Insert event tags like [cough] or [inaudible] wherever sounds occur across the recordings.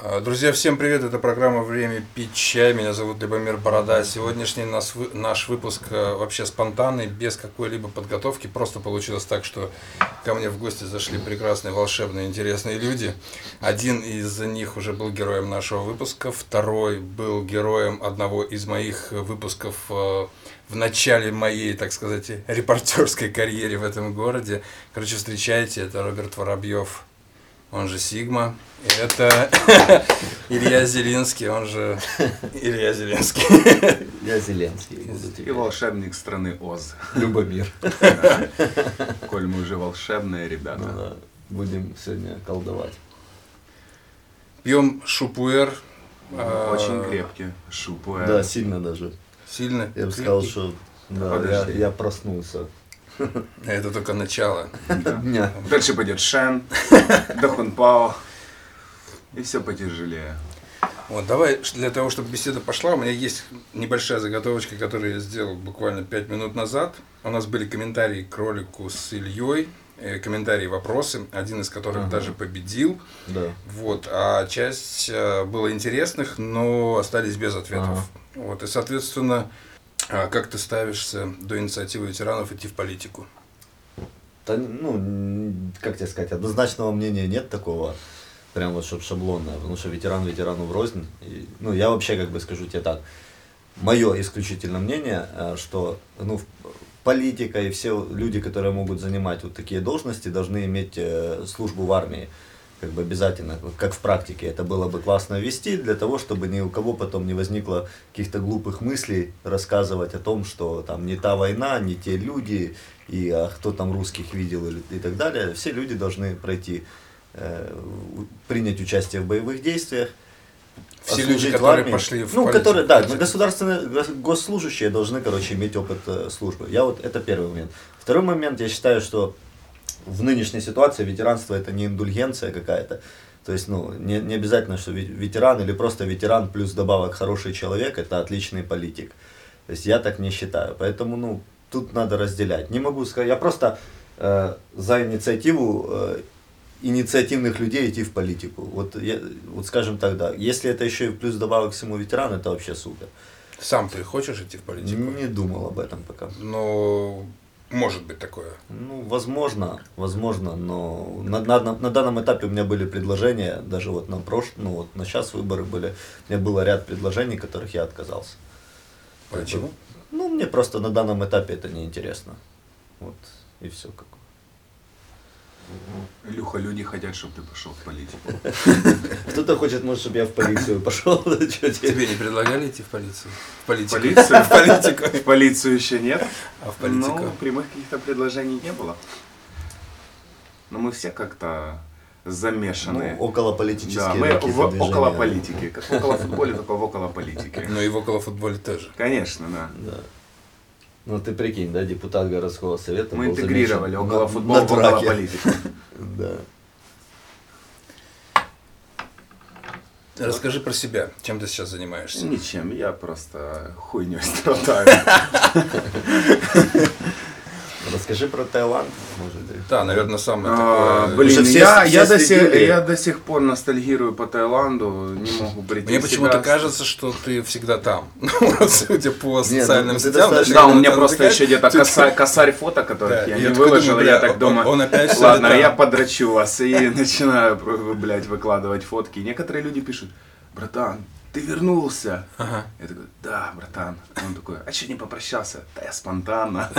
А, Друзья, всем привет! Это программа «Время пить чай». Меня зовут Любомир Борода. Сегодняшний нас, наш выпуск э, вообще спонтанный, без какой-либо подготовки. Просто получилось так, что ко мне в гости зашли прекрасные, волшебные, интересные люди. Один из них уже был героем нашего выпуска, второй был героем одного из моих выпусков э, в начале моей, так сказать, репортерской карьере в этом городе. Короче, встречайте, это Роберт Воробьев он же Сигма. И это [laughs] Илья Зелинский, он же Илья Зеленский. Я Зеленский И волшебник страны Оз. Любомир. Коль мы уже волшебные Ну ребята. да, Будем сегодня колдовать. Пьем шупуэр. а, Очень крепкий. Шупуэ. Да, сильно даже. Сильно. Я бы сказал, что да, я, Подожди. я проснулся. [laughs] Это только начало. Дня. Дальше пойдет Шен, [laughs] Дахунпао. И все потяжелее. Вот, давай, для того, чтобы беседа пошла, у меня есть небольшая заготовочка, которую я сделал буквально 5 минут назад. У нас были комментарии к ролику с Ильей, э, комментарии, вопросы, один из которых Ага. даже победил. Да. Вот, а часть э, было интересных, но остались без ответов. Ага. Вот, и, соответственно, как ты ставишься до инициативы ветеранов идти в политику? Да, ну, как тебе сказать, однозначного мнения нет такого, прям вот чтобы шаблонное, потому что ветеран ветерану врознь. И, ну, я вообще как бы скажу тебе так, мое исключительно мнение, э, что ну, политика и все люди, которые могут занимать вот такие должности, должны иметь э, службу в армии. Как бы обязательно, как в практике. Это было бы классно ввести для того, чтобы ни у кого потом не возникло каких-то глупых мыслей рассказывать о том, что там не та война, не те люди, и а кто там русских видел или, и так далее. Все люди должны пройти, э, принять участие в боевых действиях. Все люди, в которые армии. пошли в Ну, политику. которые, да, государственные гос- госслужащие должны, короче, иметь опыт э, службы. Я вот, это первый момент. Второй момент, я считаю, что в нынешней ситуации ветеранство это не индульгенция какая-то. То есть, ну, не, не обязательно, что ве- ветеран или просто ветеран плюс добавок хороший человек, это отличный политик. То есть я так не считаю. Поэтому, ну, тут надо разделять. Не могу сказать, я просто э, за инициативу э, инициативных людей идти в политику. Вот, я, вот скажем так, да. Если это еще и плюс добавок к всему ветеран, это вообще супер. Сам ты хочешь идти в политику? Не думал об этом пока. Но может быть такое. Ну, возможно, возможно, но на, на, на- данном этапе у меня были предложения, даже вот на прош... ну вот на сейчас выборы были, у меня было ряд предложений, которых я отказался. Почему? Ну, мне просто на данном этапе это неинтересно. Вот, и все как. Илюха, люди хотят, чтобы ты пошел в политику. [laughs] Кто-то хочет, может, чтобы я в полицию пошел. [laughs] Тебе? Не предлагали идти в полицию? В политику? Полицию? В [laughs] политику. В полицию еще нет. А в политику? Ну, прямых каких-то предложений не было. Но мы все как-то замешаны. Ну, около политические да, мы в, движения. около политики. Как в около футболе, только в около политики. Ну и в около футболе тоже. Конечно, да. Да. Ну ты прикинь, да, депутат городского совета. Мы интегрировали около на- футбола на около драке. политику. [laughs] Да. Расскажи про себя. Чем ты сейчас занимаешься? Ничем, я просто хуйней страдаю. [laughs] Расскажи про Таиланд, может быть. Да, наверное, самое А, такое. Блин, все- я, все я, до сих, я до сих пор ностальгирую по Таиланду, не могу прийти Мне почему-то кажется, что ты всегда там. [laughs] Судя по социальным ну, ты сетям. Да, у меня просто еще где-то [laughs] косарь, фото, которых я не выложил, я так думаю, он опять всё ладно, я подрачу вас и [laughs] начинаю, блядь, выкладывать фотки. И некоторые люди пишут, братан, ты вернулся. Ага. Я такой, да, братан. Он такой, а что не попрощался? Да я спонтанно. [laughs]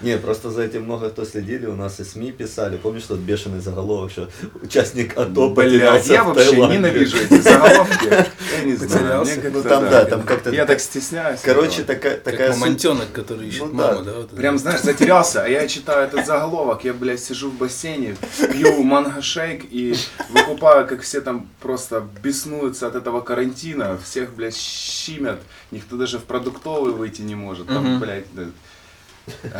Не, просто за этим много кто следили, у нас и СМИ писали. Помнишь тот бешеный заголовок, что участник АТО потерялся я вообще ненавижу эти заголовки. Я не знаю. Ну там, да, там как-то... Я так стесняюсь. Короче, такая... Как мамонтенок, который ищет Ну да. маму, да? Прям, знаешь, затерялся, а я читаю этот заголовок, я, блядь, сижу в бассейне, пью манго-шейк и выкупаю, как все там просто беснуются от этого карантина, всех, блядь, щимят, никто даже в продуктовый выйти не может, там, Мгм. блядь, да.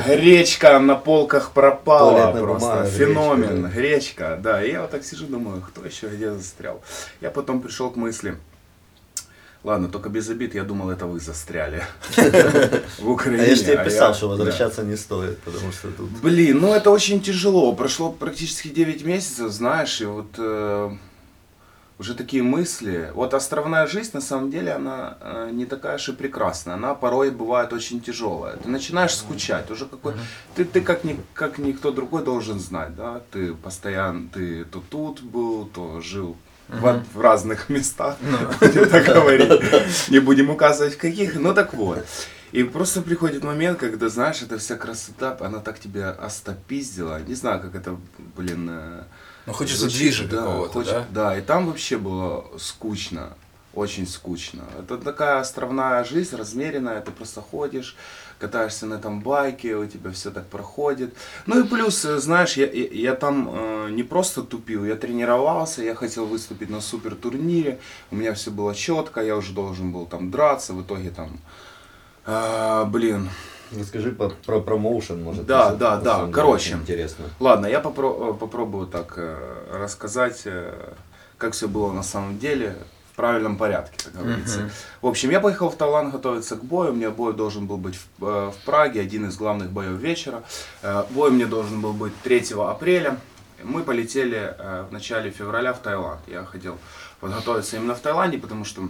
Гречка на полках пропала Туалетная просто. бумага, Феномен. гречка, Гречка, да. И я вот так сижу, думаю, кто еще где застрял. Я потом пришел к мысли. Ладно, только без обид, я думал, это вы застряли [laughs] в А Украине. я же тебе а писал, что возвращаться не стоит, потому что тут... Блин, ну это очень тяжело. Прошло практически 9 месяцев, знаешь, и вот э, уже такие мысли. Вот островная жизнь, на самом деле, она э, не такая уж и прекрасная. Она порой бывает очень тяжелая. Ты начинаешь скучать. Уже какой... Ты, ты как, ни, как никто другой должен знать, да? Ты постоянно, ты то тут был, то жил в, в разных местах, будем так говорить. Не будем указывать в каких, ну так вот. И просто приходит момент, когда, знаешь, эта вся красота, она так тебя остопиздила. Не знаю, как это, блин... э, Ну, хочется движа да, какого-то, хочет- да? Да, и там вообще было скучно. Очень скучно. Это такая островная жизнь, размеренная, ты просто ходишь, катаешься на этом байке, у тебя все так проходит. Ну и плюс, э, знаешь, я, я, я там э, не просто тупил, я тренировался, я хотел выступить на супер турнире, у меня все было четко, я уже должен был там драться, в итоге там, а, блин, Расскажи по- про промоушен, может. Да, да, да, короче. Интересно. Ладно, я попро- э, попробую так э, рассказать, э, как все было на самом деле, в правильном порядке, как говорится. Мгм. В общем, я поехал в Таиланд готовиться к бою. У меня бой должен был быть в, э, в Праге, один из главных боев вечера. Э, Бой мне должен был быть 3 апреля. Мы полетели э, в начале февраля в Таиланд. Я хотел подготовиться именно в Таиланде, потому что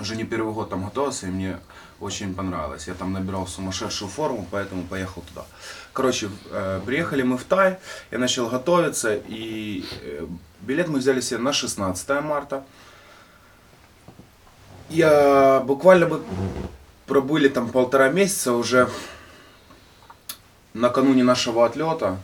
уже не первый год там готовился, и мне очень понравилось. Я там набирал сумасшедшую форму, поэтому поехал туда. Короче, э, приехали мы в Тай, я начал готовиться, и э, билет мы взяли себе на 16 марта. Я буквально бы пробыли там полтора месяца уже накануне нашего отлета.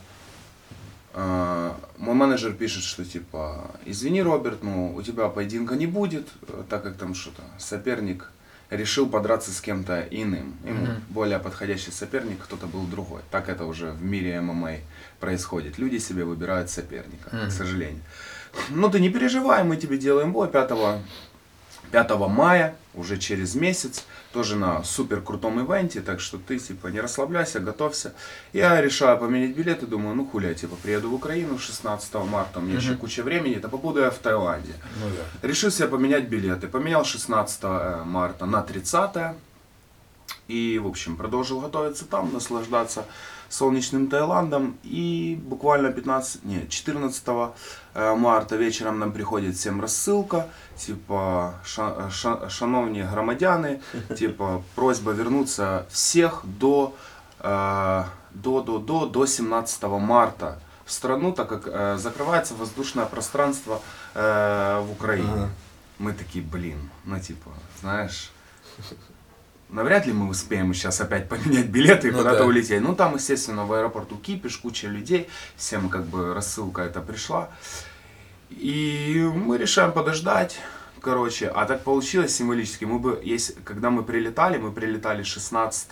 Э, Мой менеджер пишет, что типа, извини, Роберт, ну у тебя поединка не будет, э, так как там что-то соперник решил подраться с кем-то иным. Ему Мгм. более подходящий соперник, кто-то был другой. Так это уже в мире ММА происходит. Люди себе выбирают соперника, Мгм. к сожалению. Ну ты не переживай, мы тебе делаем бой 5 5 мая, уже через месяц, тоже на супер крутом ивенте, так что ты типа не расслабляйся, готовься. Я решаю поменять билеты, думаю, ну хуля, типа приеду в Украину 16 марта, у меня еще Мгм. куча времени, то побуду я в Таиланде. Ну да. Решил себе поменять билеты. Поменял 16 марта на 30. И, в общем, продолжил готовиться там, наслаждаться солнечным Таиландом. И буквально 15, не, 14 э, марта вечером нам приходит всем рассылка. Типа, ша, ша- шановні громадяни, [laughs] типа, просьба вернуться всех до, э, до, до, до, до 17 марта в страну, так как э, закрывается воздушное пространство э, в Украине. Ага. Мы такие, блин, ну типа, знаешь, навряд ли мы успеем сейчас опять поменять билеты и Ну куда-то да. улететь. Ну там, естественно, в аэропорту кипиш, куча людей, всем как бы рассылка эта пришла. И мы решаем подождать. Короче, а так получилось символически. Мы бы, если, когда мы прилетали, мы прилетали 16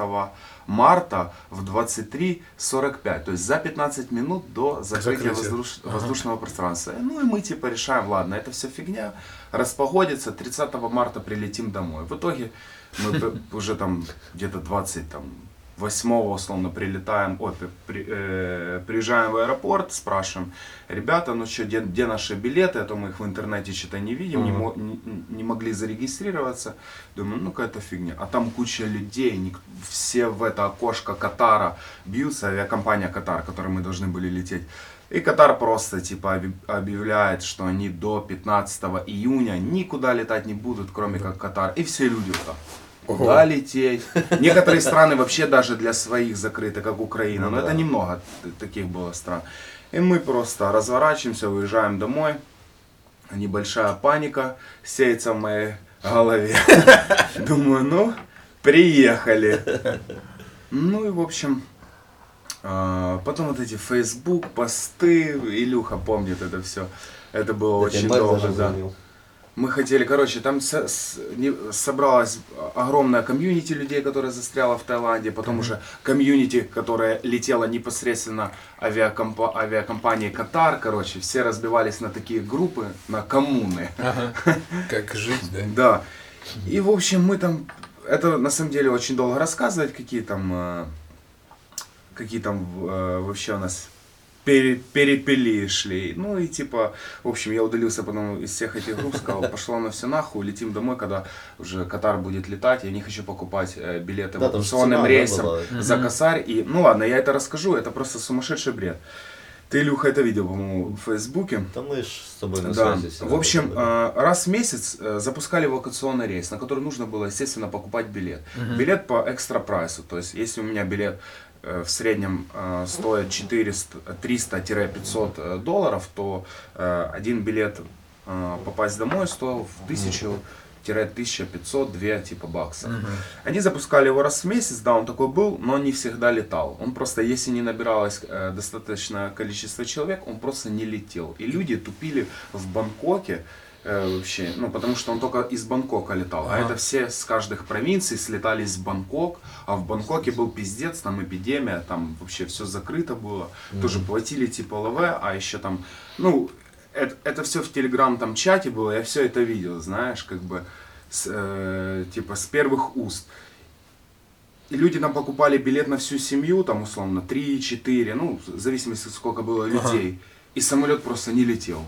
марта в 23.45. То есть за 15 минут до закрытия Закрытия. воздуш- Ага. воздушного пространства. Ну и мы типа решаем, ладно, это все фигня, распогодится, 30 марта прилетим домой. В итоге мы уже там где-то 20 там, 8 условно прилетаем, ой, при- э, приезжаем в аэропорт, спрашиваем, ребята, ну что, где, где наши билеты, а то мы их в интернете что-то не видим, не, Мгм. мо- не, не могли зарегистрироваться. Думаю, ну какая-то фигня. А там куча людей, ник- все в это окошко Катара бьются, авиакомпания Катар, которой мы должны были лететь. И Катар просто типа объявляет, что они до 15 июня никуда летать не будут, кроме как Катар. И все люди вот так. Ого. Куда лететь? Некоторые страны вообще даже для своих закрыты, как Украина. Ну Но да. это немного таких было стран. И мы просто разворачиваемся, уезжаем домой. Небольшая паника сеется в моей голове. [laughs] Думаю, ну, приехали. Ну и в общем, а, потом вот эти Facebook, посты, Илюха помнит это все. Это было Да очень долго, да. звонил. Мы хотели, короче, там со- с- не- собралась огромная комьюнити людей, которая застряла в Таиланде, потом уже комьюнити, которая летела непосредственно авиакомпа- авиакомпании Катар, короче, все разбивались на такие группы, на коммуны. Ага. [laughs] Как жить, да? Да. И, в общем, мы там... Это, на самом деле, очень долго рассказывать, какие там... э, Какие там э, вообще у нас пере- перепели шли. Ну и типа, в общем, я удалился потом из всех этих групп, сказал, [laughs] пошло на все нахуй, летим домой, когда уже Катар будет летать, я не хочу покупать э, билеты Да, эвакуационным да, рейсом была. за косарь. И, ну ладно, я это расскажу, это просто сумасшедший бред. Ты, Илюха, это видел, по-моему, в Фейсбуке. Да мы ж с тобой на Да. связи. В общем, были. э, раз в месяц э, запускали эвакуационный рейс, на который нужно было, естественно, покупать билет. Билет по экстра прайсу. То есть, если у меня билет в среднем э, стоит 400 300-500 э, долларов, то э, один билет э, попасть домой стоил в 1000 1500 2 типа баксов. Они запускали его раз в месяц, да, он такой был, но не всегда летал. Он просто, если не набиралось э, достаточное количество человек, он просто не летел. И люди тупили в Бангкоке э, вообще, ну, потому что он только из Бангкока летал. А Ага. это все с каждых провинций слетались в Бангкок, а в Бангкоке был пиздец, там эпидемия, там вообще все закрыто было. Тоже платили типа ЛВ, а еще там, ну, это, это все в телеграм там чате было, я все это видел, знаешь, как бы, с, э, типа с первых уст. И люди там покупали билет на всю семью, там условно 3-4, ну, в зависимости сколько было людей. И самолет просто не летел,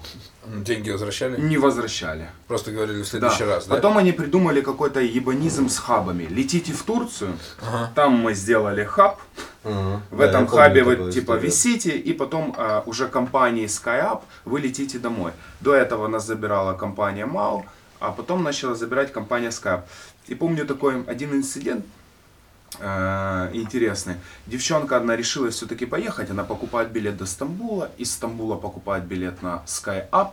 Деньги возвращали? не возвращали. Просто говорили в следующий Да. раз, да? Потом они придумали какой-то ебанизм с хабами. Летите в Турцию, Ага. там мы сделали хаб, Ага. в Да, этом помню хабе вы такую типа историю. висите, и потом а, уже компанией SkyUp вы летите домой. До этого нас забирала компания MAU, а потом начала забирать компания SkyUp. И помню такой один инцидент э, интересный. Девчонка одна решила все-таки поехать, она покупает билет до Стамбула, из Стамбула покупает билет на SkyUp,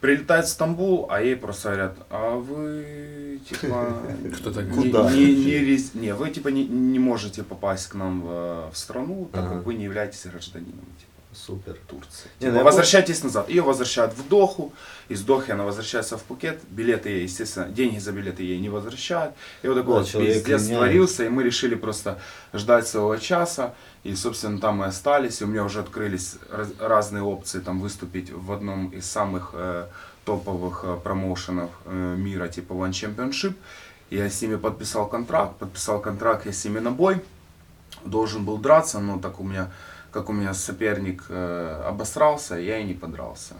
прилетает в Стамбул, а ей просто говорят, а вы типа [laughs] Кто такой? не, Куда? не, не рез- не, вы типа не, не можете попасть к нам в, в страну, так Ага. как вы не являетесь гражданином типа, Супер. Турции. Не, Типа, ну я возвращайтесь назад. Ее возвращают в Доху, из Дохи она возвращается в Пукет, билеты ей, естественно, деньги за билеты ей не возвращают. И вот такой Да, вот пиздец творился, и мы решили просто ждать своего часа. И, собственно, там мы остались, и у меня уже открылись раз- разные опции там выступить в одном из самых э, топовых э, промоушенов э, мира, типа One Championship. Я с ними подписал контракт, подписал контракт я с ними на бой, должен был драться, но так у меня, как у меня соперник э, обосрался, я и не подрался.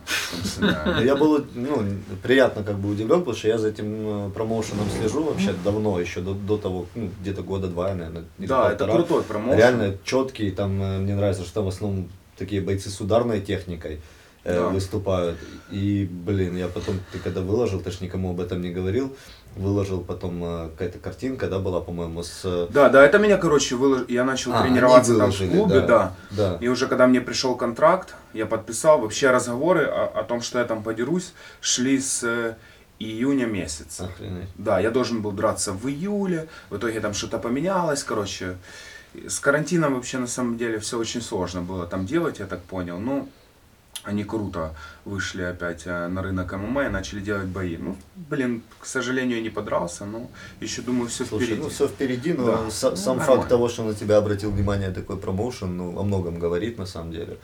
[laughs] Я был ну, приятно как бы удивлен, потому что я за этим э, промоушеном слежу вообще давно, еще до, до того, ну, где-то года два, наверное. Да, это крутой промоушен. Реально четкий, там э, мне нравится, что там в основном такие бойцы с ударной техникой э, Да. выступают. И, блин, я потом, ты когда выложил, ты ж никому об этом не говорил, выложил потом э, какая-то картинка, да, была, по-моему, с... э, Да, да, это меня, короче, вылож... я начал А, тренироваться там в клубе, да. Да. И уже когда мне пришел контракт, я подписал, вообще разговоры о, о том, что я там подерусь, шли с э, июня месяца. Охренеть. Да, я должен был драться в июле, в итоге там что-то поменялось, короче. С карантином вообще на самом деле все очень сложно было там делать, я так понял. Ну, они круто вышли опять э, на рынок ММА и начали делать бои. Ну, блин, к сожалению, я не подрался, но еще думаю, все Слушай, впереди. ну все впереди, но Да. са- Ну, сам нормально. факт того, что на тебя обратил внимание такой промоушен, ну, о многом говорит на самом деле.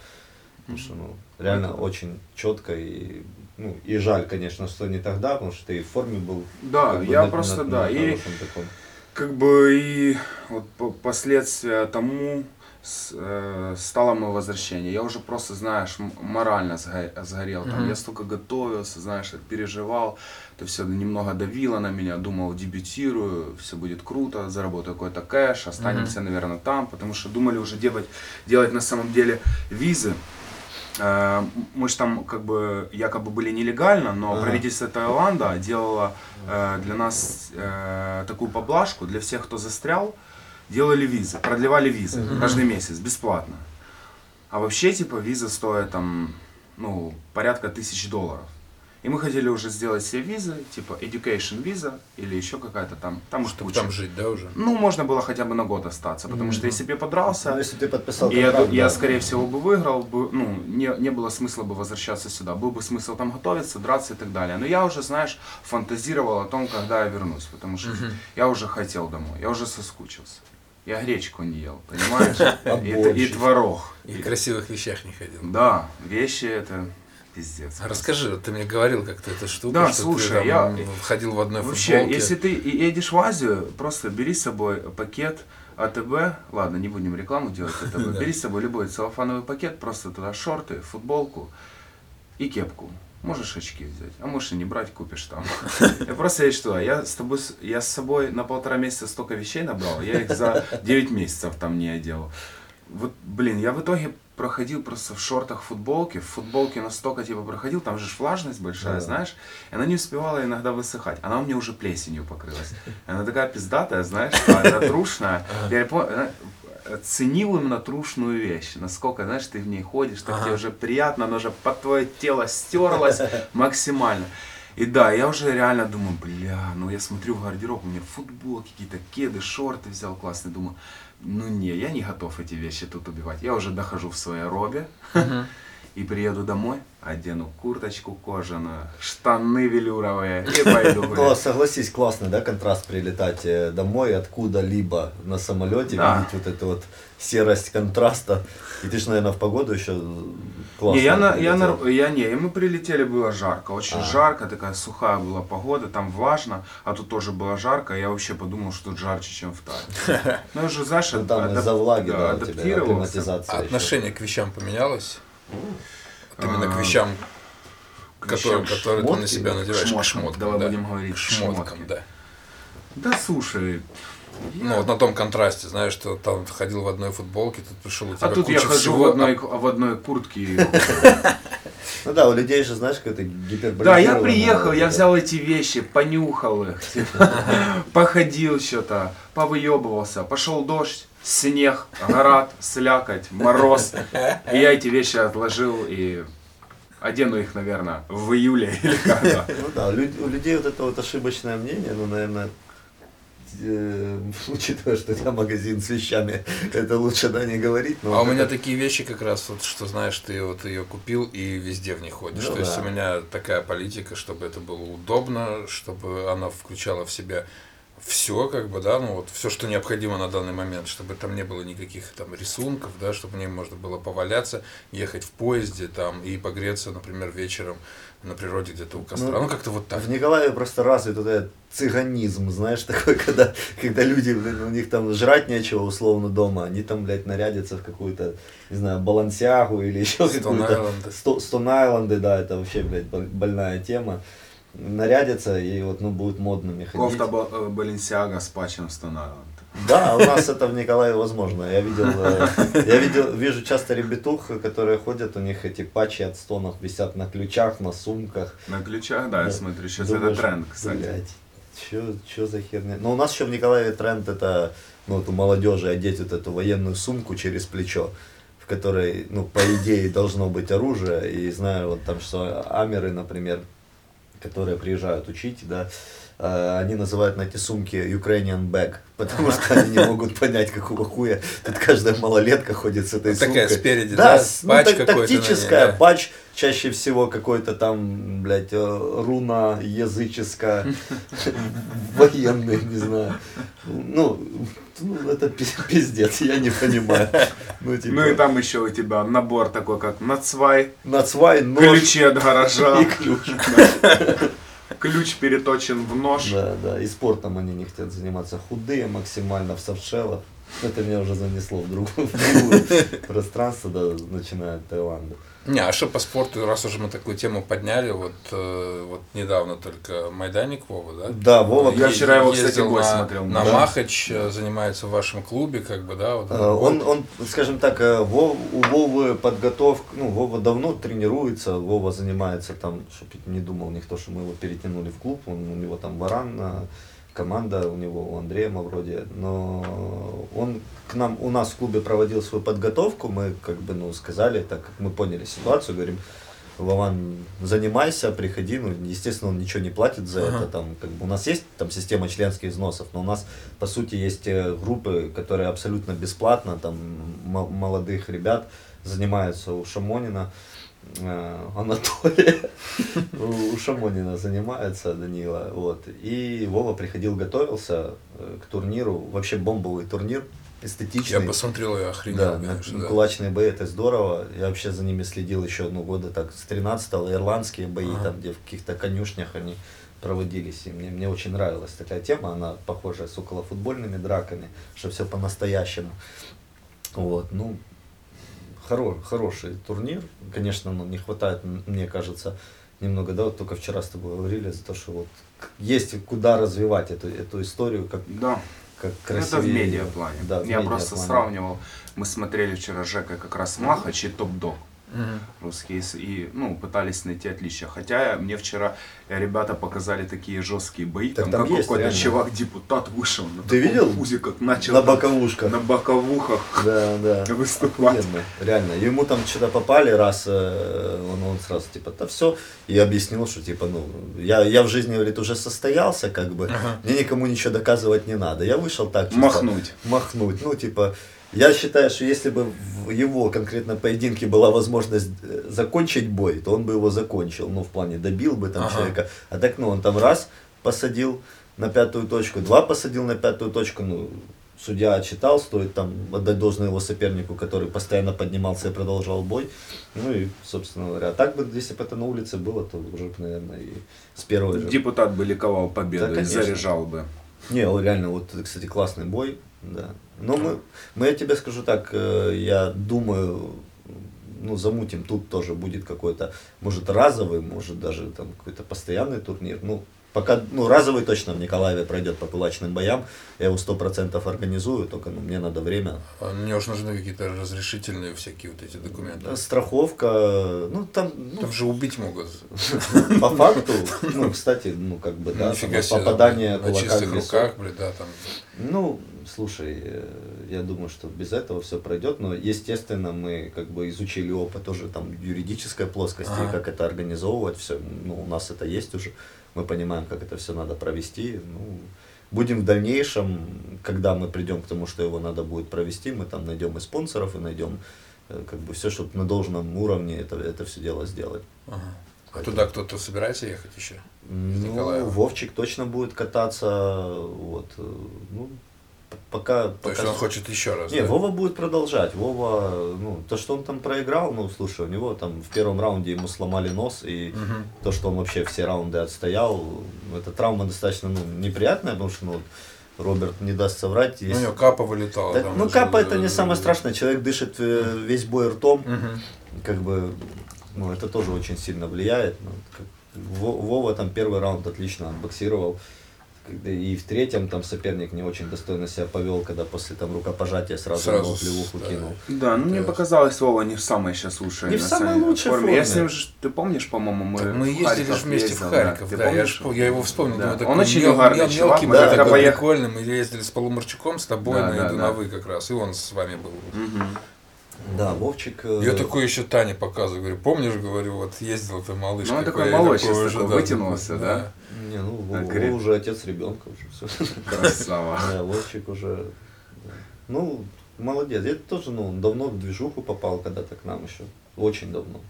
Потому что, ну, реально Это- очень четко и, ну, и жаль, конечно, что не тогда, потому что ты и в форме был. Да, как бы я на- просто, на- да, на и таком. как бы и вот по- последствия тому стало мое возвращение. Я уже просто, знаешь, морально сго- сгорел. Там. Мгм. Я столько готовился, знаешь, переживал. Это все немного давило на меня. Думал, дебютирую, все будет круто, заработаю какой-то кэш, останемся, наверное, там. Потому что думали уже делать, делать на самом деле визы. Э, Мы же там как бы якобы были нелегально, но Ага. правительство Таиланда делало э, для нас э, такую поблажку для всех, кто застрял, делали визы, продлевали визы каждый месяц бесплатно. А вообще типа виза стоит там ну порядка тысяч долларов. И мы хотели уже сделать себе визы, типа education виза или еще какая-то там, там уж Чтобы куча. там жить, да, уже? Ну, можно было хотя бы на год остаться, потому что если бы я подрался, Ну, если ты подписал и я, контракт, я, да. скорее всего, бы выиграл, бы, ну, не, не было смысла бы возвращаться сюда. Был бы смысл там готовиться, драться и так далее. Но я уже, знаешь, фантазировал о том, когда я вернусь, потому что я уже хотел домой, я уже соскучился. Я гречку не ел, понимаешь? [laughs] И, т- и борщ. творог. И в красивых вещах не ходил. Да, вещи это пиздец. А Расскажи, ты мне говорил как-то эту штуку, Да, что слушай, ты там я- входил в одной Вообще, футболке. если ты и- едешь в Азию, просто бери с собой пакет АТБ, ладно, не будем рекламу делать АТБ, [laughs] бери с собой любой целлофановый пакет, просто туда шорты, футболку и кепку. Можешь очки взять, а можешь и не брать, купишь там. [laughs] Я просто я что, я с тобой, я с собой на полтора месяца столько вещей набрал, я их за [laughs] 9 месяцев там не одел. Вот, блин, я в итоге проходил просто в шортах, футболке, в футболке настолько типа проходил, там же влажность большая, Да. знаешь, и она не успевала иногда высыхать, она у меня уже плесенью покрылась. Она такая пиздатая, знаешь, [laughs] она трушная. Я ценил именно трушную вещь, насколько, знаешь, ты в ней ходишь, так Ага. тебе уже приятно, она уже под твое тело стерлась [laughs] максимально. И да, я уже реально думаю, бля, ну я смотрю в гардероб, у меня футболки, какие-то кеды, шорты взял классные, думаю, ну не, я не готов эти вещи тут убивать. Я уже дохожу в своей робе и приеду домой, одену курточку кожаную, штаны велюровые и пойду Ну, [laughs] гулять. согласись, классный, да, контраст прилетать э, домой откуда-либо на самолете, Да. видеть вот эту вот серость контраста. И ты же, наверное, в погоду еще классно. Не, я, на, я, на, я не, и мы прилетели, было жарко, очень А. жарко, такая сухая была погода, там влажно, а тут тоже было жарко, я вообще подумал, что тут жарче, чем в Тае. [laughs] Ну, я же, знаешь, Ну, там адап- из-за влаги, да, да, адаптировался. отношение к вещам поменялось? Вот именно к А, вещам, к которые, вещам, которые ты на шмотки, себя надеваешь, шмоткам. к шмоткам, Давай да. будем говорить к шмоткам, шмотки. да. Да слушай, я- Ну, вот на том контрасте, знаешь, что там ходил в одной футболке, тут пришел у тебя а тут я хожу всего, в одной, а- в одной куртке. [laughs] Ну да, у людей же, знаешь, какой-то гиперболизированный. Да, я приехал, я взял эти вещи, понюхал их, типа, [laughs] походил что-то, повыебывался, пошел дождь, снег, град, слякоть, мороз. И я эти вещи отложил и одену их, наверное, в июле или когда. [laughs] Ну да, у люд- у людей вот это вот ошибочное мнение, ну, наверное, э, учитывая, что у тебя магазин с вещами, это лучше, да, не говорить. но А у меня это- такие вещи как раз, вот, что знаешь, ты вот ее купил и везде в ней ходишь. Ну То есть да. у меня такая политика, чтобы это было удобно, чтобы она включала в себя все, как бы, да, ну вот все, что необходимо на данный момент, чтобы там не было никаких там рисунков, да, чтобы мне можно было поваляться, ехать в поезде там и погреться, например, вечером на природе где-то у костра. Ну, Ну, как-то вот так. В Николаеве просто развит вот этот цыганизм, знаешь, [laughs] такой, когда, когда люди, у них там жрать нечего условно дома, они там, блядь, нарядятся в какую-то, не знаю, балансягу или [laughs] еще какую-то... Island. Сто- Stone Island, да, это вообще, блядь, бол- больная тема. Нарядятся и вот, ну, будут модными ходить. Кофта э, Баленсиага с патчем Станайланд. Да, у нас это в Николаеве возможно. Я видел, э, я видел, вижу часто ребятух, которые ходят, у них эти патчи от стонов висят на ключах, на сумках. На ключах, да, я смотрю, сейчас Думаешь, это тренд, кстати. Блядь, чё, чё за херня? Но у нас еще в Николаеве тренд это, ну, вот у молодежи одеть вот эту военную сумку через плечо, в которой, ну, по идее, должно быть оружие. И знаю, вот там, что амеры, например, которые приезжают учить, да, они называют на эти сумки Ukrainian bag, потому что они не могут понять, какого хуя тут каждая малолетка ходит с этой Вот такая сумкой. спереди, да, да, ну, патч так- ней, тактическая, да. патч, чаще всего какой-то там, блядь, э, руна языческая, [laughs] военный, не знаю. Ну, ну, это пи- пиздец, я не понимаю. Ну, типа, Ну и там еще у тебя набор такой, как нацвай, нацвай, нож ключи от гаража, [laughs] и ключ. [laughs] ключ переточен в нож. Да, да, и спортом они не хотят заниматься. Худые максимально в софтшеллах. Это меня уже занесло [laughs] в другое, пространство, да, начиная от Таиланда. Не, а что по спорту, раз уже мы такую тему подняли, вот, э, вот недавно только Майданик Вова, да? Да, Вова, Я вчера его, кстати, на, смотрел. На Да. Махач, э, занимается в вашем клубе, как бы, да? Вот, Э, Он, он, скажем так, Вов- у Вовы подготовка, ну, Вова давно тренируется, Вова занимается там, чтобы не думал никто, что мы его перетянули в клуб, он, у него там варан, команда у него, у Андрея вроде, но он к нам, у нас в клубе проводил свою подготовку, мы как бы, ну, сказали, так как мы поняли ситуацию, говорим, Вован, занимайся, приходи, ну, естественно, он ничего не платит за Ага. это, там, как бы, у нас есть там система членских взносов, но у нас, по сути, есть э, группы, которые абсолютно бесплатно, там, мо- молодых ребят занимаются у Шамонина, Анатолия, [laughs] у Шамонина занимается Данила, вот, и Вова приходил, готовился э, к турниру, вообще бомбовый турнир, эстетичный. Я посмотрел и охренел, Да, конечно, да. кулачные бои это здорово. Я вообще за ними следил еще ну, года так с 13-го. Ирландские бои, Ага. там, где в каких-то конюшнях они проводились. И мне, мне очень нравилась такая тема. Она похожа с околофутбольными драками, что все по-настоящему. Вот, ну, хоро- хороший турнир. Конечно, ну, не хватает, мне кажется, немного, да, вот только вчера с тобой говорили за то, что вот есть куда развивать эту, эту историю, как, Да. как Ну, Это в красивее. медиаплане. Да, в Я просто медиаплане. сравнивал. Мы смотрели вчера с Жекой как раз Махач и Топ-Дог Мгм. Русские. И ну, пытались найти отличия. Хотя мне вчера ребята показали такие жесткие бои. Так там, там какой-то чувак-депутат вышел на Ты видел? пузе, как начал На боковушках. на боковухах Да, да. выступать. Охуенно, реально. Ему там что-то попали раз, э, он, он сразу типа, да все, и объяснил, что типа, ну, я, я в жизни, говорит, уже состоялся, как бы, Ага. мне никому ничего доказывать не надо. Я вышел так, чисто Махнуть. махнуть. Ну, типа, я считаю, что если бы в его конкретно поединке была возможность э, закончить бой, то он бы его закончил, ну, в плане добил бы там Ага. человека. А так, ну, он там раз посадил на пятую точку, два посадил на пятую точку, ну, судья отчитал, стоит там отдать должное его сопернику, который постоянно поднимался и продолжал бой. Ну и, собственно говоря, а так бы, если бы это на улице было, то уже, бы, наверное, и с первой же. Депутат бы ликовал победой, Да, конечно. заряжал бы. Не, реально, вот, кстати, классный бой, да. Но мы, мы, я тебе скажу так, э, я думаю, ну, замутим, тут тоже будет какой-то, может, разовый, может, даже там какой-то постоянный турнир, ну, пока, ну, разовый точно в Николаеве пройдет по кулачным боям, я его сто процентов организую, только, ну, мне надо время. А Мне уж нужны какие-то разрешительные всякие вот эти документы. Страховка, ну, там, ну, Там же убить могут. [laughs] по факту, ну, кстати, ну, как бы, да, попадание на кулака в чистых руках, блин, да, там. Ну, слушай, э, я думаю, что без этого все пройдет, но, естественно, мы как бы изучили опыт тоже там юридической плоскости, Ага. как это организовывать, все, ну, у нас это есть уже, мы понимаем, как это все надо провести, ну, будем в дальнейшем, когда мы придем к тому, что его надо будет провести, мы там найдем и спонсоров, и найдем э, как бы все, чтобы на должном уровне это, это все дело сделать. Ага. А туда кто-то собирается ехать еще? Ну, Николаева. Вовчик точно будет кататься, вот, э, ну, пока... То пока есть он хочет еще раз. Не, да? Вова будет продолжать. Вова, ну, то, что он там проиграл, ну, слушай, у него там в первом раунде ему сломали нос, и Мгм. то, что он вообще все раунды отстоял, ну, эта травма достаточно, ну, неприятная, потому что, ну, Роберт не даст соврать. Ну, есть- у него капа вылетала. Да, там ну, капа это не самое страшное. Человек дышит э, весь бой ртом, Мгм. как бы, ну, это тоже очень сильно влияет. Ну, как- Вова там первый раунд отлично отбоксировал. И в третьем там соперник не очень достойно себя повел, когда после там рукопожатия сразу, Сразу плевуху да. кинул. Да, ну мне Да. показалось, Вова не в самой сейчас лучшей. Не в самой лучшей Я форме. с ним же, ты помнишь, по-моему, мы, мы в ездили Харьков же вместе ездил, в Харьков, Ты да, я, помнишь? по- я его вспомнил, Да. думаю, такой Он очень мел- угарный мел- чувак, мелкий, мы да, такой поехали- прикольный, мы ездили с Полумарчуком, с тобой Да, на да, Иду да. на вы как раз, и он с вами был. Мгм. Да, Вовчик... э, Я такой еще Тане показываю, говорю, помнишь, говорю, вот ездил ты малыш. Ну, он такой я молочный, такой такой, да, вытянулся, да? Не, ну, говорит. Вова уже отец ребенка уже все. Красава. [laughs] Да, Вовчик уже... Ну, молодец. Я тоже, ну, давно в движуху попал когда-то к нам еще. Очень давно.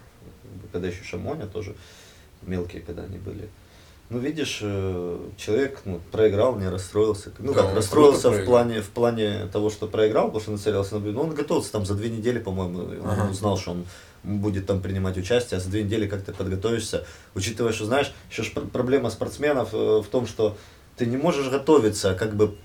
Когда еще Шамоня тоже мелкие, когда они были. Ну, видишь, э, человек ну, проиграл, не расстроился. Ну, Да, как, он расстроился в плане, в плане того, что проиграл, потому что нацелился на победу. Ну, он готовился там за две недели, по-моему, он Ага. узнал, что он будет там принимать участие, а за две недели как ты подготовишься, учитывая, что, знаешь, еще ж пр- проблема спортсменов э, в том, что ты не можешь готовиться как бы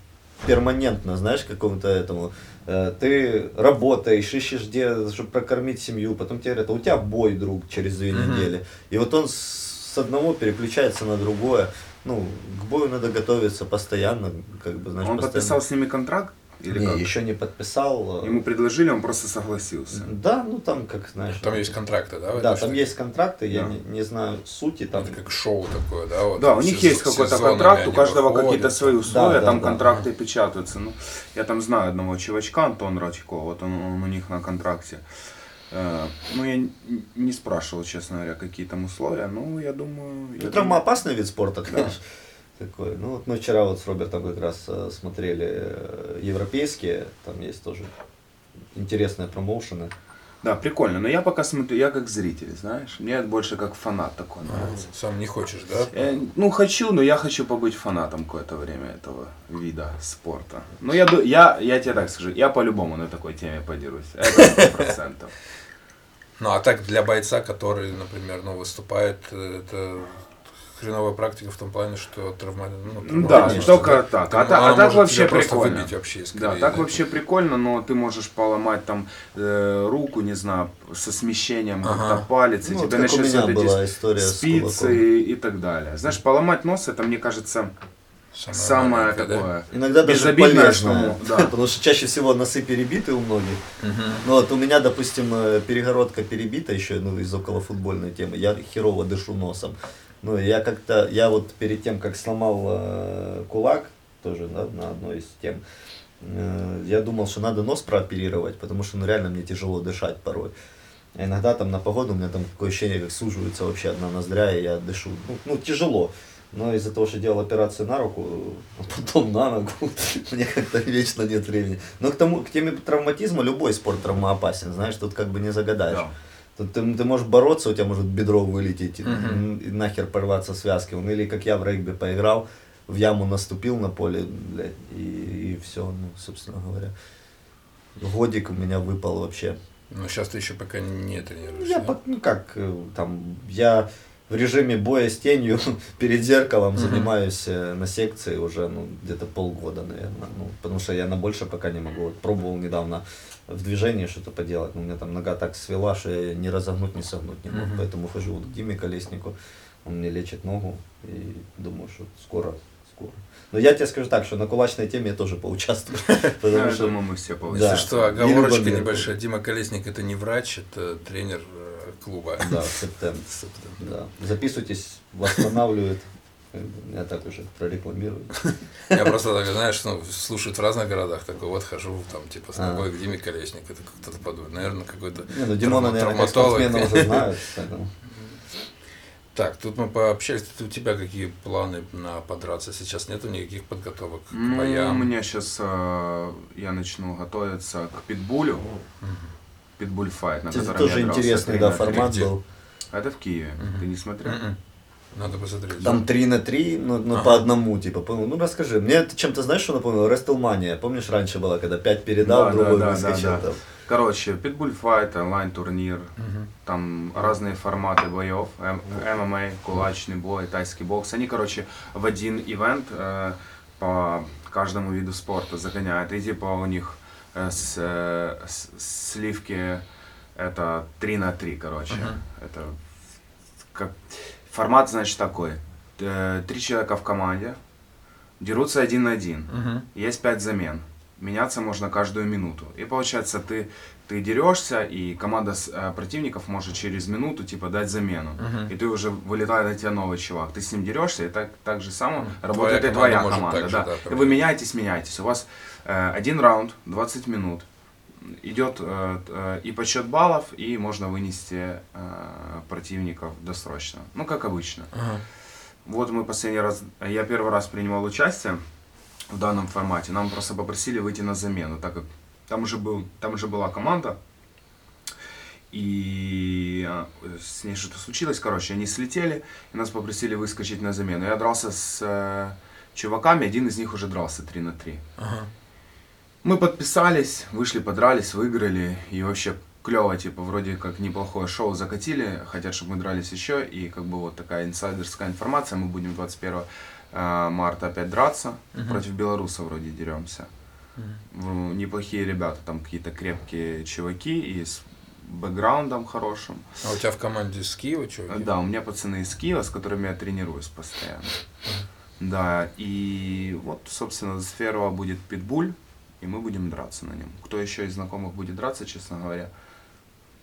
перманентно, знаешь, к какому-то этому. Э, Ты работаешь, ищешь где, чтобы прокормить семью, потом тебе говорят, а у тебя бой, друг, через две Мгм. недели. И вот он с с одного переключается на другое. Ну, к бою надо готовиться постоянно, как бы, знаешь, Он постоянно. подписал с ними контракт? Или не, как? еще не подписал. э, Ему предложили, он просто согласился. Да, ну там, как знаешь. Там есть контракты, да? Да, там есть контракты, я Да. не, не знаю сути там. Это как шоу такое, да? Вот, Да, у них есть какой-то контракт, у каждого выходят, какие-то свои условия, да, там да. контракты печатаются. Ну, я там знаю одного чувачка, Антон Радько, вот он, он у них на контракте. Э, Ну, я не спрашивал, честно говоря, какие там условия, но я думаю... я Ну, думаю- травмоопасный вид спорта, конечно. Такой. Ну вот мы вчера вот с Робертом как раз э, смотрели э, европейские, там есть тоже интересные промоушены. Да, прикольно, но я пока смотрю, я как зритель, знаешь, мне больше как фанат такой А, нравится. Сам не хочешь, да? Э, Ну, хочу, но я хочу побыть фанатом какое-то время этого вида спорта. Ну, я, я, я тебе так скажу, я по-любому на такой теме подерусь. Это сто процентов. [laughs] Ну, а так для бойца, который, например, ну, выступает, это хреновая практика в том плане, что травма... Ну, травма- Да, конечно, только да. так. Там А, она а так вообще тебя прикольно. выбить вообще из Да, так да. вообще прикольно, но ты можешь поломать там э, руку, не знаю, со смещением, Ага. как-то палец, и Ну, вот меня вот эти была история с спицы и, и так далее. Знаешь, поломать нос, это, мне кажется, Самое самое маленькое, да? такое. Иногда даже полезное, что, [laughs] да. потому что чаще всего носы перебиты у многих. Ну вот у меня, допустим, э, перегородка перебита еще, ну, из околофутбольной темы. Я херово дышу носом. Ну, я как-то, я вот перед тем, как сломал э, кулак, тоже да, на одной из тем, э, я думал, что надо нос прооперировать, потому что, ну, реально мне тяжело дышать порой. А иногда там на погоду у меня там такое ощущение, как суживается вообще одна ноздря, и я дышу. Ну, ну тяжело. Но из-за того, что делал операцию на руку, а потом на ногу, [laughs] мне как-то вечно нет времени. Но к тому, к теме травматизма любой спорт травмоопасен, знаешь, тут как бы не загадаешь. Да. Тут ты, ты можешь бороться, у тебя может бедро вылететь, и, Мгм. и нахер порваться связки. Он, или как я в регби поиграл, в яму наступил на поле, блядь, и, и все, ну, собственно говоря. Годик у меня выпал вообще. Но сейчас ты еще пока не тренируешься. Я, да? ну как, э, там, я в режиме боя с тенью [laughs] перед зеркалом Мгм. занимаюсь э, на секции уже, ну, где-то полгода, наверное. Ну, потому что я на больше пока не могу. Вот пробовал недавно в движении что-то поделать, но у меня там нога так свела, что я ни разогнуть, ни согнуть не мог. Мгм. Поэтому хожу вот к Диме Колеснику, он мне лечит ногу, и думаю, что скоро, скоро. Но я тебе скажу так, что на кулачной теме я тоже поучаствую. [laughs] Я Потому что думаю, мы все получим. Если что, Не оговорочка небольшая. Дима Колесник это не врач, это тренер э, клуба. Да, септем. [laughs] Септем. Да. Записывайтесь, восстанавливает. Я так уже прорекламирую. [laughs] Я просто так, знаешь, ну, слушают в разных городах, такой вот хожу там, типа, с А. ногой к Диме Колесник, это кто-то подумает, наверное, какой-то Не, ну Димона, наверное, спортсмена уже [laughs] знают. поэтому. Так, тут мы пообщались, Тут у тебя какие планы на подраться? Сейчас нету никаких подготовок к Ну, у боям? меня сейчас я начну готовиться к питбулю. Питбуль файт, на Это котором тоже я интересный 3 да, на 3. формат был. Это в Киеве. Ты не смотрел? Надо посмотреть. Там 3 на 3, но, но Ага. по одному, типа, по- ну расскажи, мне это чем-то, знаешь, что напомнило? Рестлмания, помнишишь, раньше было, когда 5 передал, Да, другой да, выскочил да, да. там. Короче, питбуль файт, онлайн-турнир. Мгм. Там разные форматы боев, ММА, кулачный бой, тайский бокс. Они, короче, в один ивент э, по каждому виду спорта загоняют. И типа у них э, с, э, с- сливки это 3 на 3, короче. Мгм. Это как формат, значит, такой. Э, Три человека в команде дерутся один на один. Мгм. Есть пять замен. Меняться можно каждую минуту. И получается, ты, ты дерешься, и команда с- э, противников может через минуту типа дать замену. Мгм. И ты уже вылетает на тебя новый чувак. Ты с ним дерешься, и так, так же само Мгм. работает Твоя и твоя команда команда. так же, да. да, и вы меняетесь, меняетесь. У вас э, один раунд, 20 минут. Идет э, э, и подсчет баллов, и можно вынести э, противников досрочно. Ну, как обычно. Ага. Вот мы последний раз, я первый раз принимал участие в данном формате. Нам просто попросили выйти на замену, так как там уже, был, там уже была команда. И а, с ней что-то случилось, короче, они слетели, и нас попросили выскочить на замену. Я дрался с э, чуваками, один из них уже дрался 3 на 3. Ага. Мы подписались, вышли, подрались, выиграли, и вообще клево, типа, вроде как неплохое шоу закатили, хотят, чтобы мы дрались еще, и как бы вот такая инсайдерская информация, мы будем 21 э, марта опять драться, Мгм. против белоруса вроде деремся. В- Неплохие ребята, там какие-то крепкие чуваки и с бэкграундом хорошим. А у тебя в команде с Киева чуваки? Да, у меня пацаны из Киева, с которыми я тренируюсь постоянно. Да, и вот, собственно, с 1 будет питбуль, и мы будем драться на нем. Кто еще из знакомых будет драться, честно говоря,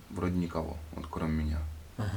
вроде никого, вот кроме меня. Ага.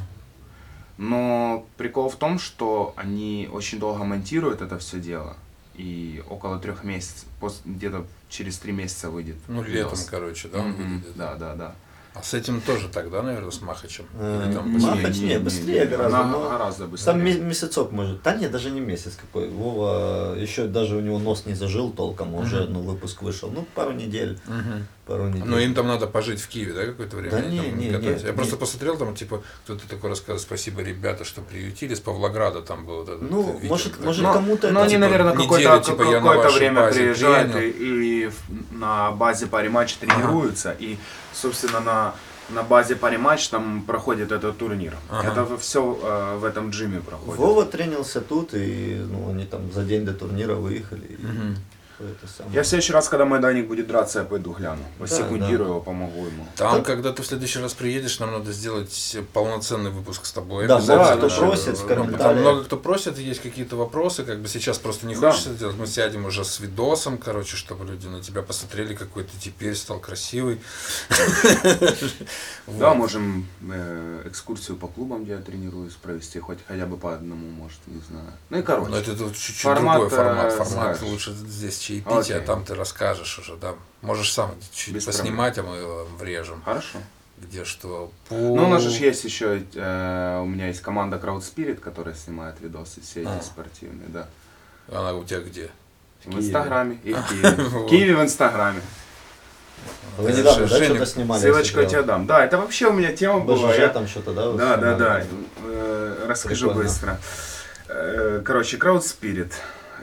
Но прикол в том, что они очень долго монтируют это все дело, и около трех месяцев, где-то через три месяца выйдет. Ну, видос. летом, короче, да, выйдет? Да, да, да. А с этим тоже тогда, наверное, с Махачем? Э, Или там М- быстрее? Махач не, быстрее гораздо, Она но гораздо быстрее. Там ме- месяцок может. Да нет, даже не месяц какой. Вова, еще даже у него нос не зажил толком, уже ну, выпуск вышел. Ну, пару недель. Мгм. Пару недель. Но им там надо пожить в Киеве, да, какое-то время? Да не, там не, готовятся? не, Я просто не. посмотрел, там, типа, кто-то такой рассказывает, спасибо, ребята, что приютили, с Павлограда там был вот этот Ну, видео, может- когда- может, кому-то но это, они, типа, наверное, неделю, какое-то, типа, вашей время базе приезжают и, и на базе матча тренируются. И, собственно, на на базе париматч там проходит этот турнир. Ага. Это все в этом джиме проходит. Вова тренился тут, и ну, они там за день до турнира выехали. и Мгм. Это самое. Я в следующий раз, когда Майданик будет драться, я пойду гляну. Да, Посекундирую да. его, помогу ему. Там, Так- когда ты в следующий раз приедешь, нам надо сделать полноценный выпуск с тобой. Да, много кто просит в Ну, комментариях. Там много кто просит, есть какие-то вопросы, как бы сейчас просто не Да. хочется делать. Мы сядем уже с видосом, короче, чтобы люди на тебя посмотрели, какой ты теперь стал красивый. [laughs] Да, можем э, экскурсию по клубам, где я тренируюсь, провести, хоть хотя бы по одному, может, не знаю. Ну и короче. Но это тут чуть-чуть другой формат. э, Формат лучше здесь чаепитие, Окей. а там ты расскажешь уже, да. Можешь сам чуть Без поснимать, а мы врежем. Хорошо. Где что. Ну, у нас же есть еще, э, у меня есть команда Crowd Spirit, которая снимает видосы все эти А. спортивные, да. Она у тебя где? В. Инстаграме и в [laughs] Киеве. [laughs] В. Киеве в Инстаграме. Вы недавно, да, что-то снимали? Ссылочку я тебе дам. Да, это вообще у меня тема была. Я- там что-то, да? Да, да, да. Э, Расскажу быстро. Э, Короче, Crowd Spirit.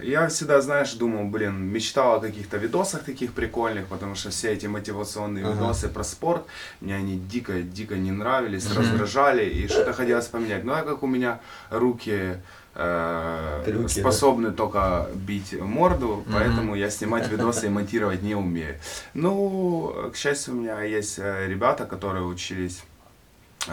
Я всегда, знаешь, думал, блин, мечтал о каких-то видосах таких прикольных, потому что все эти мотивационные Ага. видосы про спорт, мне они дико-дико не нравились, Мгм. раздражали, и что-то хотелось поменять. Но так как у меня руки э, Трюки, способны только бить морду, поэтому я снимать видосы и [laughs] монтировать не умею. Ну, к счастью, у меня есть э, ребята, которые учились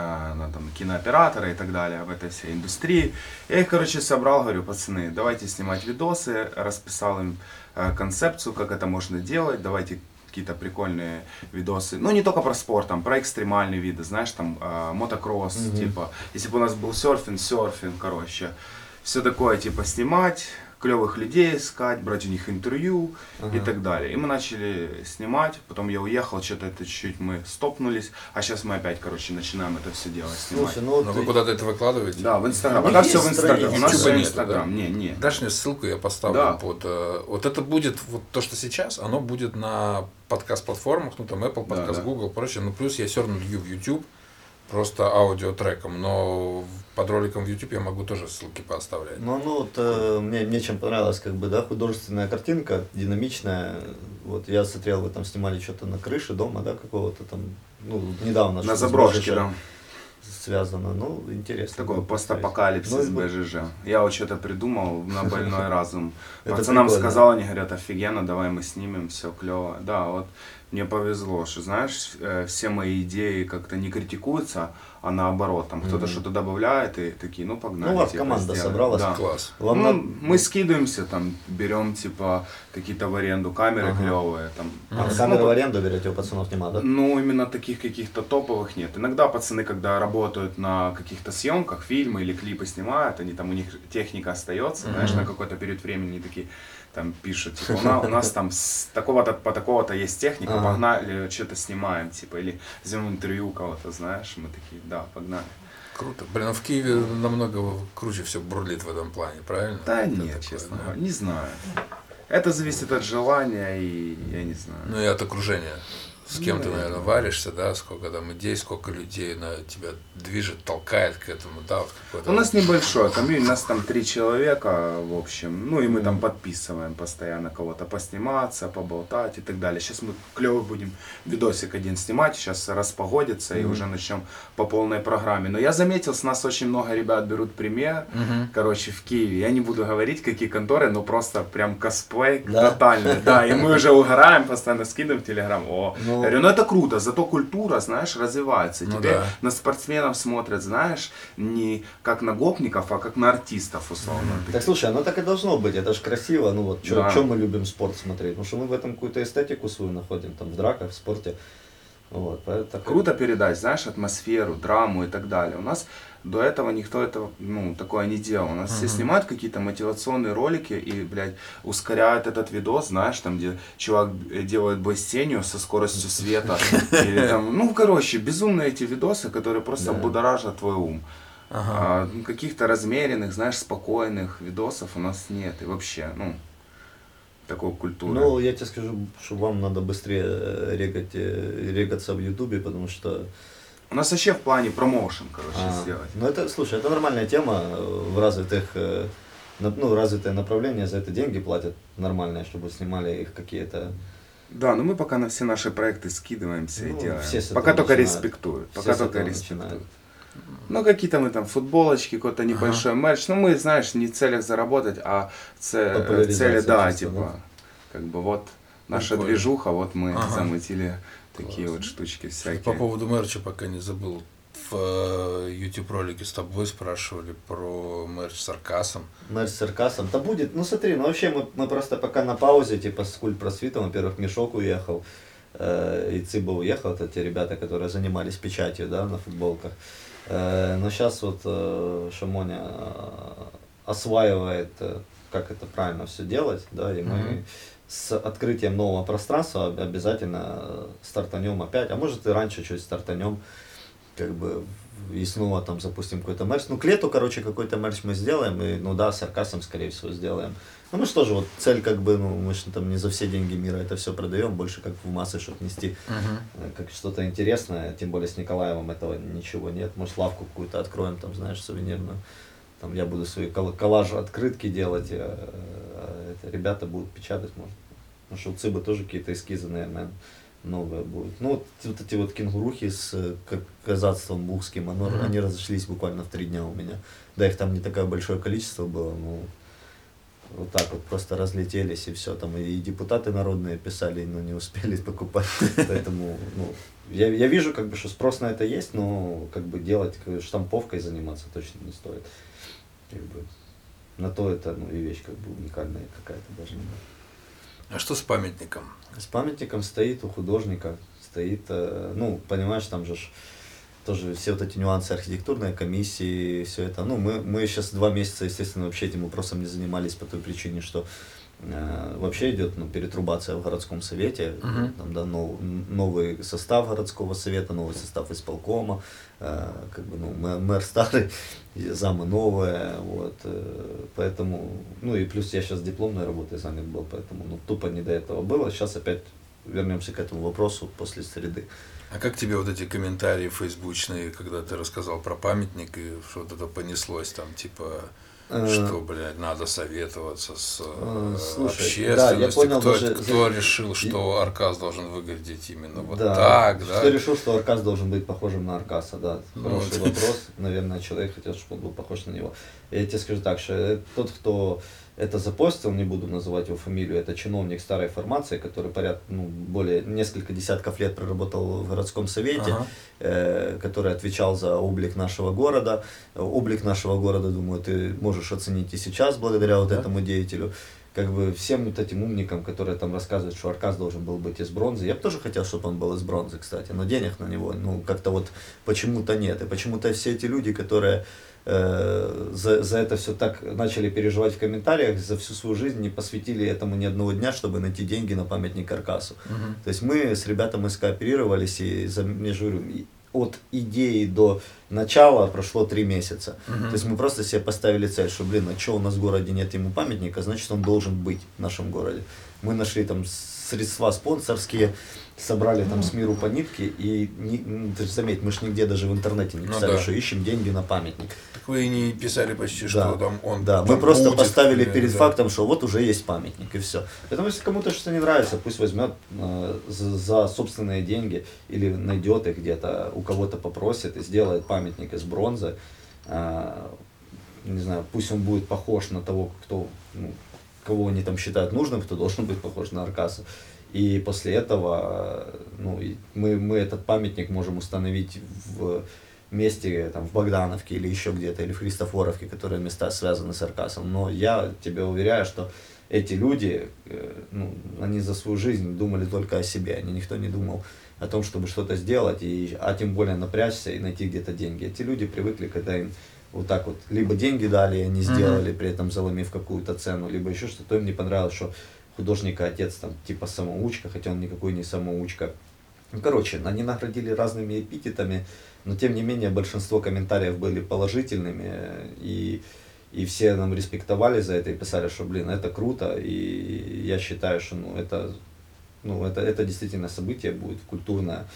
на там, кинооператора и так далее в этой всей индустрии. Я их, короче, собрал, говорю, пацаны, давайте снимать видосы, расписал им э, концепцию, как это можно делать, давайте какие-то прикольные видосы. Ну, не только про спорт, там, про экстремальные виды, знаешь, там, э, мотокросс, Мгм. типа, если бы у нас был серфинг, серфинг, короче, все такое, типа, снимать, клевых людей искать, брать у них интервью и Ага. так далее. И мы начали снимать, потом я уехал, что-то это чуть-чуть мы стопнулись, а сейчас мы опять, короче, начинаем это все дело снимать. Слушай, ну Но вот вы куда-то это выкладываете? Да, в Инстаграм. Ну, Пока все в Инстаграм. У нас все нету, Инстаграм. Не, не. Дашь мне ссылку, я поставлю Да. под... э, вот это будет, вот то, что сейчас, оно будет на подкаст-платформах, ну там Apple подкаст, да. Google, прочее. Ну плюс я все равно лью в YouTube, просто аудиотреком, но под роликом в YouTube я могу тоже ссылки поставлять. Ну, ну вот э, мне, мне чем понравилась, как бы, да, художественная картинка, динамичная. Вот я смотрел, вы там снимали что-то на крыше дома, да, какого-то там, ну, недавно. На заброшке, да. связано. Ну, интересно. Такой постапокалипсис Ну, БЖЖ. Я вот что-то придумал на больной [laughs] разум. Пацанам сказал, они говорят, офигенно, давай мы снимем, все клево. Да, вот мне повезло, что, знаешь, э, все мои идеи как-то не критикуются, а наоборот, там кто-то Мгм. что-то добавляет, и такие, ну погнали. Ну, вас типа, команда сделаем. собралась. Да. Класс. Ну, надо- мы скидываемся, там, берем, типа, какие-то в аренду камеры Ага. клевые, там. А, Ну, камеры ну, в аренду берете, у пацанов нема, да? ну, именно таких каких-то топовых нет. Иногда пацаны, когда работают на каких-то съемках, фильмы или клипы снимают, они там, у них техника остается, знаешь, Мгм. на какой-то период времени такие там пишут, типа, у нас, у нас там с такого-то по такого-то есть техника, Ага. погнали, что-то снимаем, типа, или возьмем интервью у кого-то, знаешь, мы такие, да, погнали. Круто. Блин, а в Киеве намного круче все бурлит в этом плане, правильно? Да Это нет, такое, честно да. говоря, не знаю. Это зависит от желания и я не знаю. Ну и от окружения. С кем ты, Ну, наверное, варишься, да, сколько там идей, сколько людей на тебя движет, толкает к этому, да, вот какой-то. У нас небольшое комьюнити, у нас там три человека, в общем. Ну и мы там подписываем постоянно кого-то посниматься, поболтать и так далее. Сейчас мы клевый будем видосик один снимать, сейчас распогодится и уже начнем по полной программе. Но я заметил, с нас очень много ребят берут пример. Мгм. Короче, в Киеве. Я не буду говорить, какие конторы, но просто прям косплей Да? тотальный. Да, и мы [laughs] уже угораем, постоянно скидываем в Телеграм. О, Ну. Я говорю, ну это круто, зато культура, знаешь, развивается. Ну Теперь да. на спортсменов смотрят, знаешь, не как на гопников, а как на артистов, условно. Так слушай, оно так и должно быть, это же красиво, ну вот, что Да. мы любим спорт смотреть, потому что мы в этом какую-то эстетику свою находим, там, в драках, в спорте, вот, поэтому Круто передать, знаешь, атмосферу, драму и так далее. У нас до этого никто этого, ну, такое не делал. У нас все снимают какие-то мотивационные ролики и, блядь, ускоряют этот видос, знаешь, там, где чувак э, делает бой с тенью со скоростью света. [laughs] Или там, ну, короче, безумные эти видосы, которые просто Да. будоражат твой ум. Ага. А, ну, каких-то размеренных, знаешь, спокойных видосов у нас нет. И вообще, ну, такой культуры. Ну, я тебе скажу, что вам надо быстрее э, регать, э, регаться в Ютубе, потому что... У нас вообще в плане промоушен, короче, а, сделать. ну, это, слушай, это нормальная тема э, в развитых, э, ну, развитое направление, за это деньги платят нормальные, чтобы снимали их какие-то Да, но мы пока на все наши проекты скидываемся Ну, и делаем. все с этого пока только начинают. респектуют. Все Пока только респектуют. начинают. Ну, какие-то мы там футболочки, какой-то небольшой мерч. Ну, мы, знаешь, не в целях заработать, а в Популяризация цели, да, чисто, типа, как бы вот наша Прикольно. движуха, вот мы Ага. замутили такие вот штучки всякие. По поводу мерча пока не забыл. В э, YouTube ролике с тобой спрашивали про мерч с Аркасом. Мерч с Аркасом. Да будет, ну смотри, ну вообще мы, мы просто пока на паузе, типа с культ просвитом, во-первых, Мешок уехал, э, и Цыба уехал, это те ребята, которые занимались печатью, да, на футболках. Э, но сейчас вот э, Шамоня э, осваивает, э, как это правильно все делать, да, и мы Мгм. С открытием нового пространства об- обязательно э, стартанем опять, а может и раньше чуть стартанем, как бы и снова там запустим какой-то мерч. Ну, к лету, короче, какой-то мерч мы сделаем, и, ну да, с Аркасом, скорее всего, сделаем. Ну, мы же тоже, вот цель, как бы, ну, мы же там не за все деньги мира это все продаем, больше как в массы, чтобы нести э, как что-то интересное, тем более с Николаевым этого ничего нет. Может, лавку какую-то откроем, там, знаешь, сувенирную. Там я буду свои кол- коллажи, открытки делать, э, а это ребята будут печатать, может. Потому что у Цыбы тоже какие-то эскизы, наверное, новые будут. Ну, вот, вот эти вот кенгурухи с э, как казацтвом бухским, оно, Мгм. они разошлись буквально в три дня у меня. Да, их там не такое большое количество было, но вот так вот просто разлетелись и все. Там и депутаты народные писали, но не успели покупать. [laughs] Поэтому, ну, я, я вижу, как бы, что спрос на это есть, но как бы делать как бы, штамповкой заниматься точно не стоит. Как бы, на то это, ну, и вещь как бы уникальная какая-то должна быть. А что с памятником? С памятником стоит у художника, стоит, э, ну, понимаешь, там же тоже все вот эти нюансы архитектурной комиссии, все это. Ну, мы, мы сейчас два месяца, естественно, вообще этим вопросом не занимались по той причине, что вообще идет ну, перетрубация в городском совете, Мгм. там, да, нов- новый состав городского совета, новый состав исполкома, э, как бы, ну, мэ- мэр старый, [laughs] и замы новые, вот, э, поэтому, ну, и плюс я сейчас дипломной работой занят был, поэтому, ну, тупо не до этого было, сейчас опять вернемся к этому вопросу после среды. А как тебе вот эти комментарии фейсбучные, когда ты рассказал про памятник и что вот это понеслось там, типа, Э, что, блядь, надо советоваться с э, Э, слушай, общественностью? да, я понял кто, даже- кто решил, что Аркас должен выглядеть именно вот да. так, да? Кто решил, что Аркас должен быть похожим на Аркаса, да. Ну, Хороший вот. вопрос. Наверное, человек хотел, чтобы он был похож на него. Я тебе скажу так, что э, тот, кто это запостил, не буду называть его фамилию, это чиновник старой формации, который поряд, ну, более несколько десятков лет проработал в городском совете, Ага. э, который отвечал за облик нашего города. Облик нашего города, думаю, ты можешь оценить и сейчас благодаря вот Да. этому деятелю. Как бы всем вот этим умникам, которые там рассказывают, что Аркас должен был быть из бронзы. Я бы тоже хотел, чтобы он был из бронзы, кстати, но денег на него, ну, как-то вот почему-то нет. И почему-то все эти люди, которые э, за, за это все так начали переживать в комментариях, за всю свою жизнь не посвятили этому ни одного дня, чтобы найти деньги на памятник Аркасу. Мгм. То есть мы с ребятами скооперировались, и за, я же говорю, от идеи до начала прошло три месяца. Мгм. То есть мы просто себе поставили цель, что, блин, а что у нас в городе нет ему памятника, значит он должен быть в нашем городе. Мы нашли там средства спонсорские, собрали там с миру по нитке, и не, ну, ты же заметь, мы же нигде даже в интернете не Ну писали, да. что ищем деньги на памятник. Вы не писали почти, что Да. там он Да, мы просто будет, поставили например, перед да. фактом, что вот уже есть памятник и все. Поэтому если кому-то что-то не нравится, пусть возьмет э, за, за собственные деньги или найдет их где-то, у кого-то попросит и сделает памятник из бронзы. А, не знаю, пусть он будет похож на того, кто, ну, кого они там считают нужным, кто [laughs] должен быть похож на Аркаса. И после этого э, ну, мы, мы этот памятник можем установить в месте, там, в Богдановке или еще где-то, или в Христофоровке, которые места связаны с Аркасом. Но я тебе уверяю, что эти люди, э, ну, они за свою жизнь думали только о себе, они никто не думал о том, чтобы что-то сделать, и, а тем более напрячься и найти где-то деньги. Эти люди привыкли, когда им вот так вот, либо деньги дали, и они сделали, при этом заломив какую-то цену, либо еще что-то, им не понравилось, что художника отец там типа самоучка, хотя он никакой не самоучка. Ну, короче, они наградили разными эпитетами, но тем не менее большинство комментариев были положительными, и, и все нам респектовали за это и писали, что, блин, это круто, и я считаю, что ну, это, ну, это, это действительно событие будет культурное,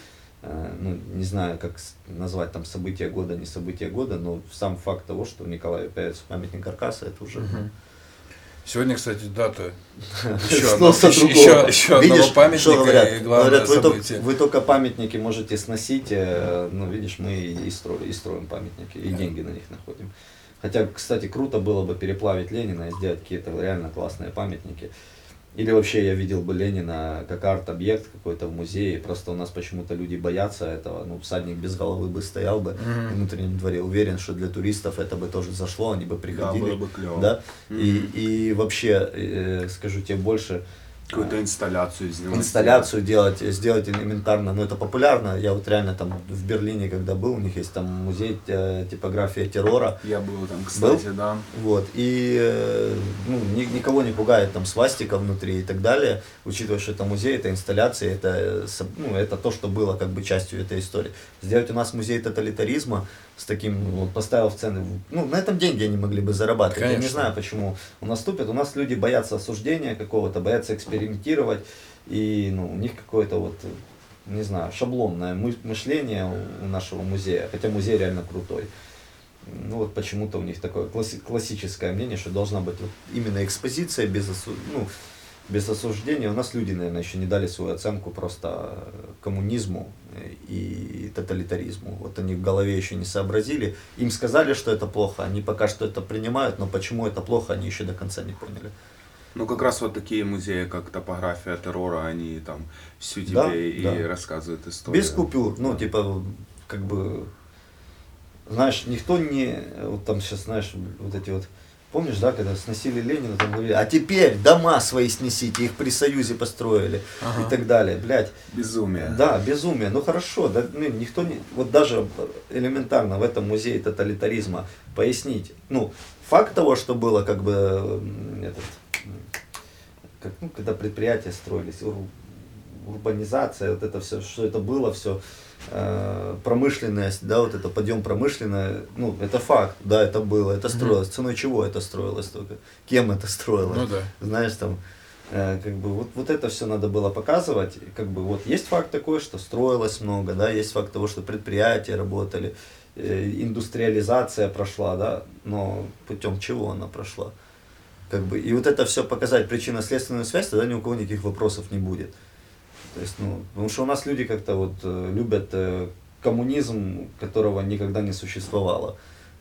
Э, ну, не знаю, как назвать там событие года, не событие года, но сам факт того, что в Николаеве появится памятник Аркаса, это уже... Мгм. Сегодня, кстати, дата [laughs] еще, одно- еще, еще одного Видишь, памятника что говорят? и главное Говорят, вы, только, событие. вы только памятники можете сносить, э, ну, видишь, мы и строим, и строим памятники, и Да. деньги на них находим. Хотя, кстати, круто было бы переплавить Ленина и сделать какие-то реально классные памятники. Или вообще я видел бы Ленина как арт-объект какой-то в музее, просто у нас почему-то люди боятся этого, ну, всадник без головы бы стоял бы Мгм. в внутреннем дворе, уверен, что для туристов это бы тоже зашло, они бы Да, приходили. было бы клево. Да? И, Мгм. и вообще, э, скажу тебе больше, Какую-то инсталляцию сделать. инсталляцию делать, сделать элементарно, но это популярно. Я вот реально там в Берлине, когда был, у них есть там музей э, типография террора. Я был там, кстати, да. Вот, и э, ну, ни- никого не пугает там свастика внутри и так далее, учитывая, что это музей, это инсталляция, это, э, ну, это то, что было как бы частью этой истории. Сделать у нас музей тоталитаризма с таким, вот поставил в цены, ну, на этом деньги они могли бы зарабатывать. Я не Конечно. знаю, почему у нас тупят. У нас люди боятся осуждения какого-то, боятся экспериментировать, и ну, у них какое-то вот, не знаю, шаблонное мы- мышление у- нашего музея, хотя музей реально крутой. Ну вот почему-то у них такое класси- классическое мнение, что должна быть вот именно экспозиция без, осу- ну, без осуждения. У нас люди, наверное, еще не дали свою оценку просто э, коммунизму и тоталитаризму. Вот они в голове еще не сообразили. Им сказали, что это плохо, они пока что это принимают, но почему это плохо, они еще до конца не поняли. Ну, как раз вот такие музеи, как топография террора, они там всю тебе Да, и да. рассказывают историю. Без купюр, ну, типа, как бы, знаешь, никто не, вот там сейчас, знаешь, вот эти вот, помнишь, да, когда сносили Ленина, там говорили, а теперь дома свои снесите, их при Союзе построили Ага. и так далее, блядь. Безумие. Да, безумие, ну хорошо, да, ну, никто не, вот даже элементарно в этом музее тоталитаризма пояснить, ну, факт того, что было как бы, этот, как, ну, когда предприятия строились, урбанизация, вот это все, что это было все, промышленность, да, вот это подъем промышленная, ну, это факт, да, это было, это строилось, ценой чего это строилось только, кем это строилось, Ну да. знаешь, там, э, как бы, вот, вот это все надо было показывать, как бы, вот есть факт такой, что строилось много, да, есть факт того, что предприятия работали, э, индустриализация прошла, да, но путем чего она прошла? Как бы, и вот это все показать причинно-следственную связь, тогда ни у кого никаких вопросов не будет. То есть, ну, потому что у нас люди как-то вот э, любят э, коммунизм, которого никогда не существовало.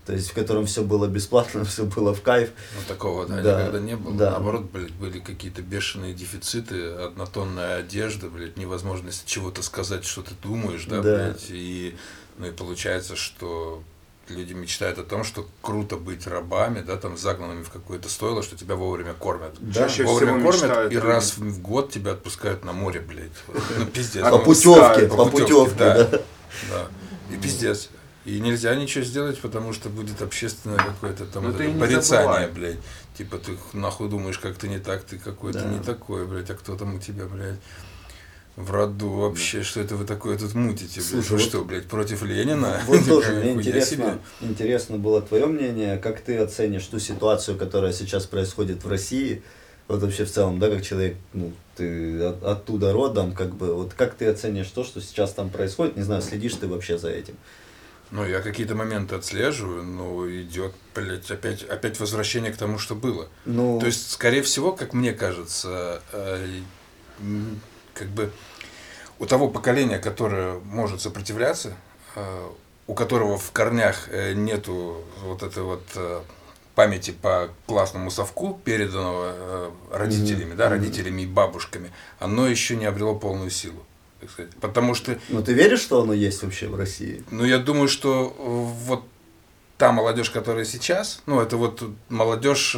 То есть, в котором все было бесплатно, [laughs] все было в кайф. Ну, такого, да, Да, никогда не было. да. Наоборот, блядь, были какие-то бешеные дефициты, однотонная одежда, блядь, невозможность чего-то сказать, что ты думаешь, да, Да. блядь, и, ну, и получается, что люди мечтают о том, что круто быть рабами, да, там, загнанными в какое-то стойло, что тебя вовремя кормят. Да. Чаще вовремя всего кормят, мечтают и раз в год тебя отпускают на море, блядь. Ну, пиздец. А По путевке, по путевке, да. да. И пиздец. И нельзя ничего сделать, потому что будет общественное какое-то там Ну, вот это порицание, блядь. Типа ты нахуй думаешь, как ты не так, ты какой-то Да. не такой, блядь, а кто там у тебя, блядь, в роду вообще, что это вы такое тут мутите, блядь? Слушай, Вы вот- что, блядь, против Ленина? [laughs] Вот тоже [laughs] мне интересно, интересно было твое мнение, как ты оценишь ту ситуацию, которая сейчас происходит в России, вот вообще в целом, да, как человек, ну, ты от- оттуда родом, как бы, вот как ты оценишь то, что сейчас там происходит, не знаю, следишь ты вообще за этим? Ну, я какие-то моменты отслеживаю, но идет, блядь, опять, опять возвращение к тому, что было. Ну, То есть, скорее всего, как мне кажется, э, как бы у того поколения, которое может сопротивляться, э, у которого в корнях э, нету вот этой вот э, памяти по классному совку, переданного родителями, да, Мгм. родителями и бабушками, оно еще не обрело полную силу. так сказать. Потому что ну ты веришь, что оно есть вообще в России? ну, я думаю, что вот та молодежь, которая сейчас, ну, это вот молодежь,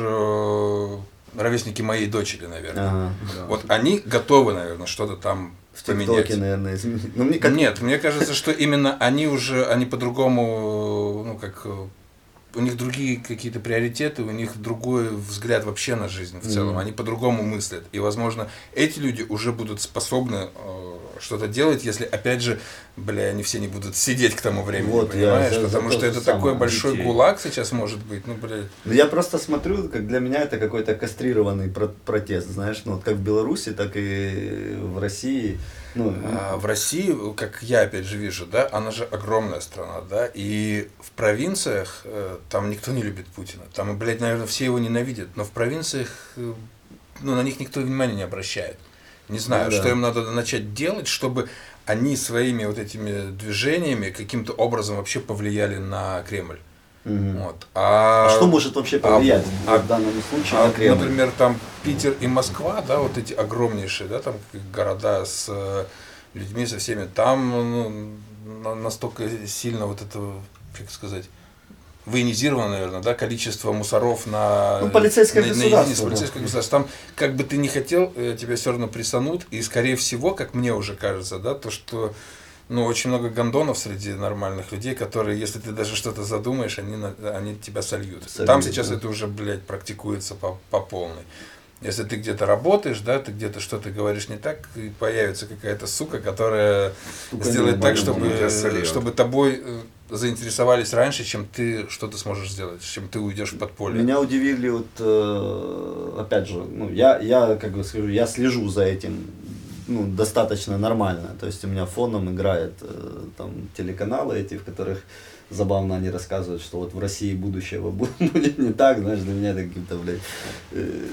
ровесники моей дочери, наверное. Ага. Да. Вот они готовы, наверное, что-то там В поменять. ТикТоке, наверное, изменить. Ну, мне как... Нет, мне кажется, что именно они уже, они по-другому, ну, как, у них другие какие-то приоритеты, у них другой взгляд вообще на жизнь в целом, Мгм. они по-другому мыслят. И, возможно, эти люди уже будут способны э, что-то делать, если, опять же, бля, они все не будут сидеть к тому времени, Вот, я понимаешь? за Потому то что это такой большой Детей. гулаг сейчас может быть, ну, блядь. Ну, я просто смотрю, как для меня это какой-то кастрированный про- протест, знаешь, ну, вот как в Беларуси, так и в России. Ну, А в России, как я опять же вижу, да, она же огромная страна, да, и в провинциях, э, там никто не любит Путина. Там, блядь, наверное, все его ненавидят. Но в провинциях, э, ну, на них никто внимания не обращает. Не знаю, Ну да. что им надо начать делать, чтобы они своими вот этими движениями каким-то образом вообще повлияли на Кремль. Мгм. Вот. А, А что может вообще повлиять а- в данном случае а, на Кремль? например, там Питер и Москва, да, вот эти огромнейшие, да, там города с э, людьми, со всеми, там ну, на- настолько сильно вот это, как сказать, военизировано, наверное, да, количество мусоров на... Ну, полицейское на- на государство, единицу, да. полицейское государство. Там, как бы ты ни хотел, э, тебя все равно присанут, и, скорее всего, как мне уже кажется, да, то, что ну, очень много гондонов среди нормальных людей, которые, если ты даже что-то задумаешь, они, они тебя сольют. Сольют, Там сейчас да. это уже, блядь, практикуется по, по полной. Если ты где-то работаешь, да, ты где-то что-то говоришь не так, и появится какая-то сука, которая Сука, сделает так, чтобы, чтобы тобой э, заинтересовались раньше, чем ты что-то сможешь сделать, чем ты уйдешь в подполье. Меня удивили вот, э, опять же, ну, я, я, как бы скажу, я слежу за этим, ну, достаточно нормально. То есть у меня фоном играет э, там телеканалы эти, в которых забавно они рассказывают, что вот в России будущего [laughs] бу- будет не так, знаешь, для меня это какие-то, блядь, э,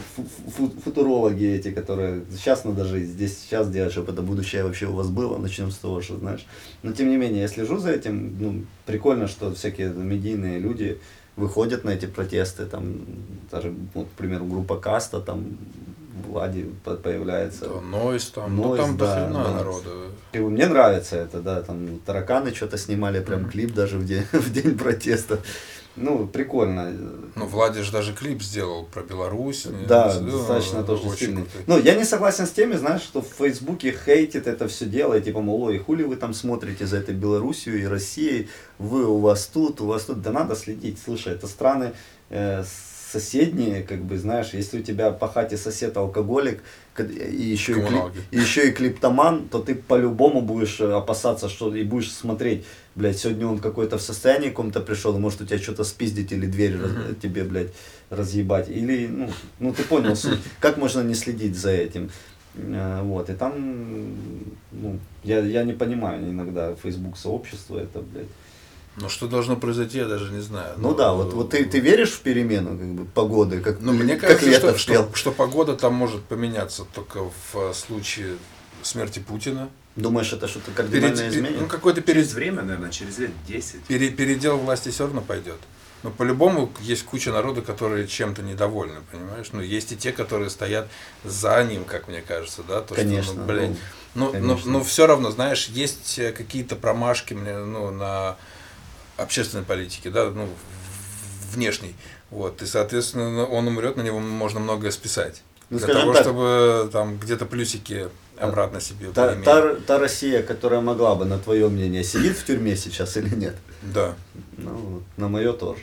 фу- футурологи эти, которые сейчас надо жить, здесь сейчас делать, чтобы это будущее вообще у вас было, начнем с того, что, знаешь. Но тем не менее, я слежу за этим, ну, прикольно, что всякие медийные люди выходят на эти протесты, там, даже, вот, к примеру, группа Каста, там, Влади по- появляется. Да, Нойс там, ну Нойз, там да, дохрена да. народу. И мне нравится это, да, там тараканы что-то снимали, прям Мгм. клип даже в день, [laughs] в день протеста. Ну, прикольно. Ну, Владиш даже клип сделал про Беларусь. Да, Ну, достаточно тоже очень сильный. крутой. Ну, я не согласен с теми, знаешь, что в Фейсбуке хейтит это все дело, типа, мол, ой, хули вы там смотрите за этой Белоруссией и Россией, вы у вас тут, у вас тут, да надо следить, слушай, это страны э, соседние, как бы, знаешь, если у тебя по хате сосед алкоголик, и еще и, кли- Коммуналки. и еще и клиптоман, то ты по-любому будешь э, опасаться, что и будешь смотреть, блядь, сегодня он какой-то в состоянии каком-то пришел, и может у тебя что-то спиздить или дверь раз- тебе, блядь, разъебать. Или, ну, ну ты понял суть. [laughs] Как можно не следить за этим? Э, Вот, и там, ну, я, я не понимаю иногда Facebook сообщество это, блядь. Ну, что должно произойти, я даже не знаю. Ну да, вот, вот ты, ты веришь в перемену как бы, погоды, как, Ну, мне как кажется, лето что, что, что погода там может поменяться только в э, случае смерти Путина. Думаешь, это что-то Перед- кардинально пе- изменит? ну, какой-то Через перед, время, наверное, через лет 10. пере- передел власти все равно пойдет. Но по-любому есть куча народа, которые чем-то недовольны, понимаешь? Ну, есть и те, которые стоят за ним, как мне кажется, да? То, Конечно, Что, ну, блядь, ну, Ну, но, конечно. но все равно, знаешь, есть э, какие-то промашки мне, ну, на общественной политике, да, ну, внешней. Вот, и, соответственно, он умрет, на него можно многое списать. Ну, для того, так, чтобы там где-то плюсики обратно себе Та, поиметь. та, та Россия, которая могла бы, на твое мнение, сидит в тюрьме сейчас или нет? Да. Ну, на мое тоже.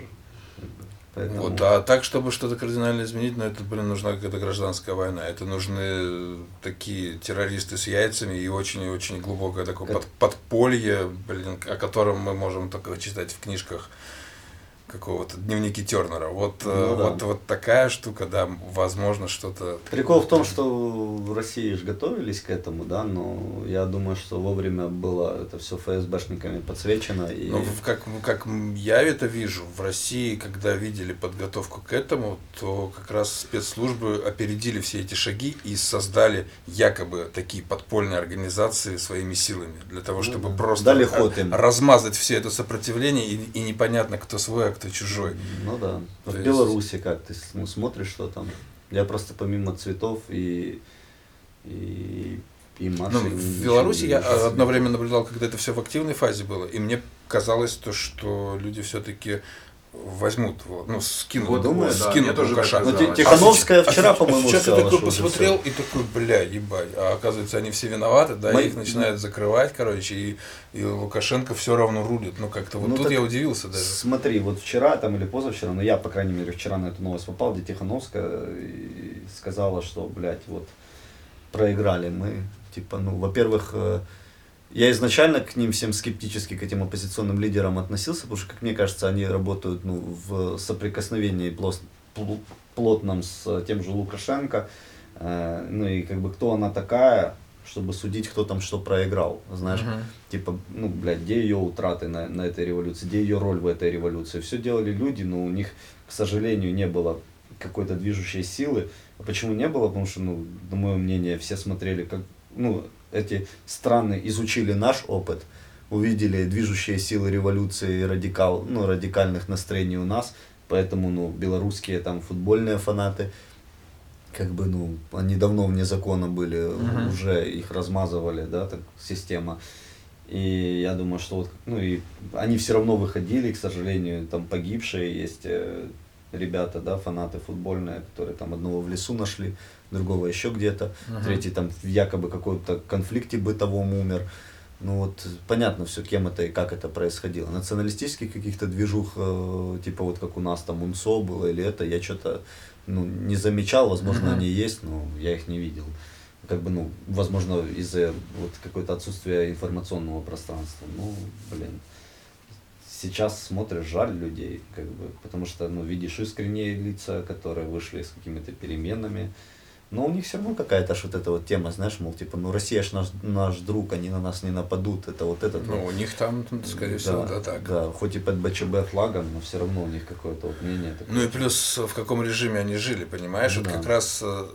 Поэтому- Вот, а так, чтобы что-то кардинально изменить, ну, это, блин, нужна какая-то гражданская война. Это нужны такие террористы с яйцами и очень-очень глубокое такое под- подполье, блин, о котором мы можем только читать в книжках какого-то дневники Тернера. Вот, э, Ну да. вот, вот такая штука, да, возможно, что-то. Прикол в том, что в России же готовились к этому, да, но я думаю, что вовремя было это все ФСБшниками подсвечено. И... Ну, как, как я это вижу, в России, когда видели подготовку к этому, то как раз спецслужбы опередили все эти шаги и создали якобы такие подпольные организации своими силами, для того, Ну чтобы да. просто Дали ход им. размазать все это сопротивление, и, и непонятно, кто свой, а кто чужой. Ну да. То в есть- Беларуси как ты ну, смотришь, что там. Я просто помимо цветов и и, и Маши. Ну, в Беларуси я э, одно время наблюдал, когда это все в активной фазе было, и мне казалось то, что люди все-таки возьмут, вот, ну, скинут, Вот думаю, да, скинут мне тоже так Лукашенко. Ну, Тихановская А вчера, сейчас- по-моему, Сейчас я такой посмотрел и такой, бля, ебать. А оказывается, они все виноваты, да, Мои- их начинают закрывать, короче, и, и Лукашенко все равно рулит. Ну, как-то вот Ну, тут так я удивился даже. Смотри, вот вчера там или позавчера, но я, по крайней мере, вчера на эту новость попал, где Тихановская и сказала, что, блядь, вот проиграли мы. Типа, ну, во-первых, э, я изначально к ним всем скептически, к этим оппозиционным лидерам относился, потому что, как мне кажется, они работают ну, в соприкосновении плос- плотном с тем же Лукашенко. Э, Ну и как бы кто она такая, чтобы судить, кто там что проиграл, знаешь, Мгм. типа, ну, блядь, где ее утраты на, на этой революции, где ее роль в этой революции. Все делали люди, но у них, к сожалению, не было какой-то движущей силы. А почему не было? Потому что, ну, на мое мнение, все смотрели, как, ну, эти страны изучили наш опыт, увидели движущие силы революции, радикал, ну, радикальных настроений у нас, поэтому, ну, белорусские там футбольные фанаты, как бы, ну, они давно вне закона были, Мгм. уже их размазывали, да, так, система. И я думаю, что вот, ну, и они все равно выходили, к сожалению, там погибшие есть э, ребята, да, фанаты футбольные, которые там одного в лесу нашли, другого еще где-то, Мгм. третий там в якобы каком-то конфликте бытовом умер. Ну вот понятно все, кем это и как это происходило. Националистических каких-то движух, э, типа вот как у нас там УНСО было или это, я что-то ну, не замечал, возможно, Мгм. они есть, но я их не видел. Как бы, ну, возможно, из-за вот какое-то отсутствия информационного пространства. Ну, блин. Сейчас смотришь, жаль людей, как бы, потому что, ну, видишь искренние лица, которые вышли с какими-то переменами. Но у них все равно какая-то ж вот эта вот тема, знаешь, мол, типа, ну, Россия ж наш, наш друг, они на нас не нападут, это вот этот Ну, вот. у них там, скорее всего, да, так. Да, хоть и под БЧБ флагом, но все равно у них какое-то вот мнение такое. Ну и плюс в каком режиме они жили, понимаешь? Ну вот да. как раз э,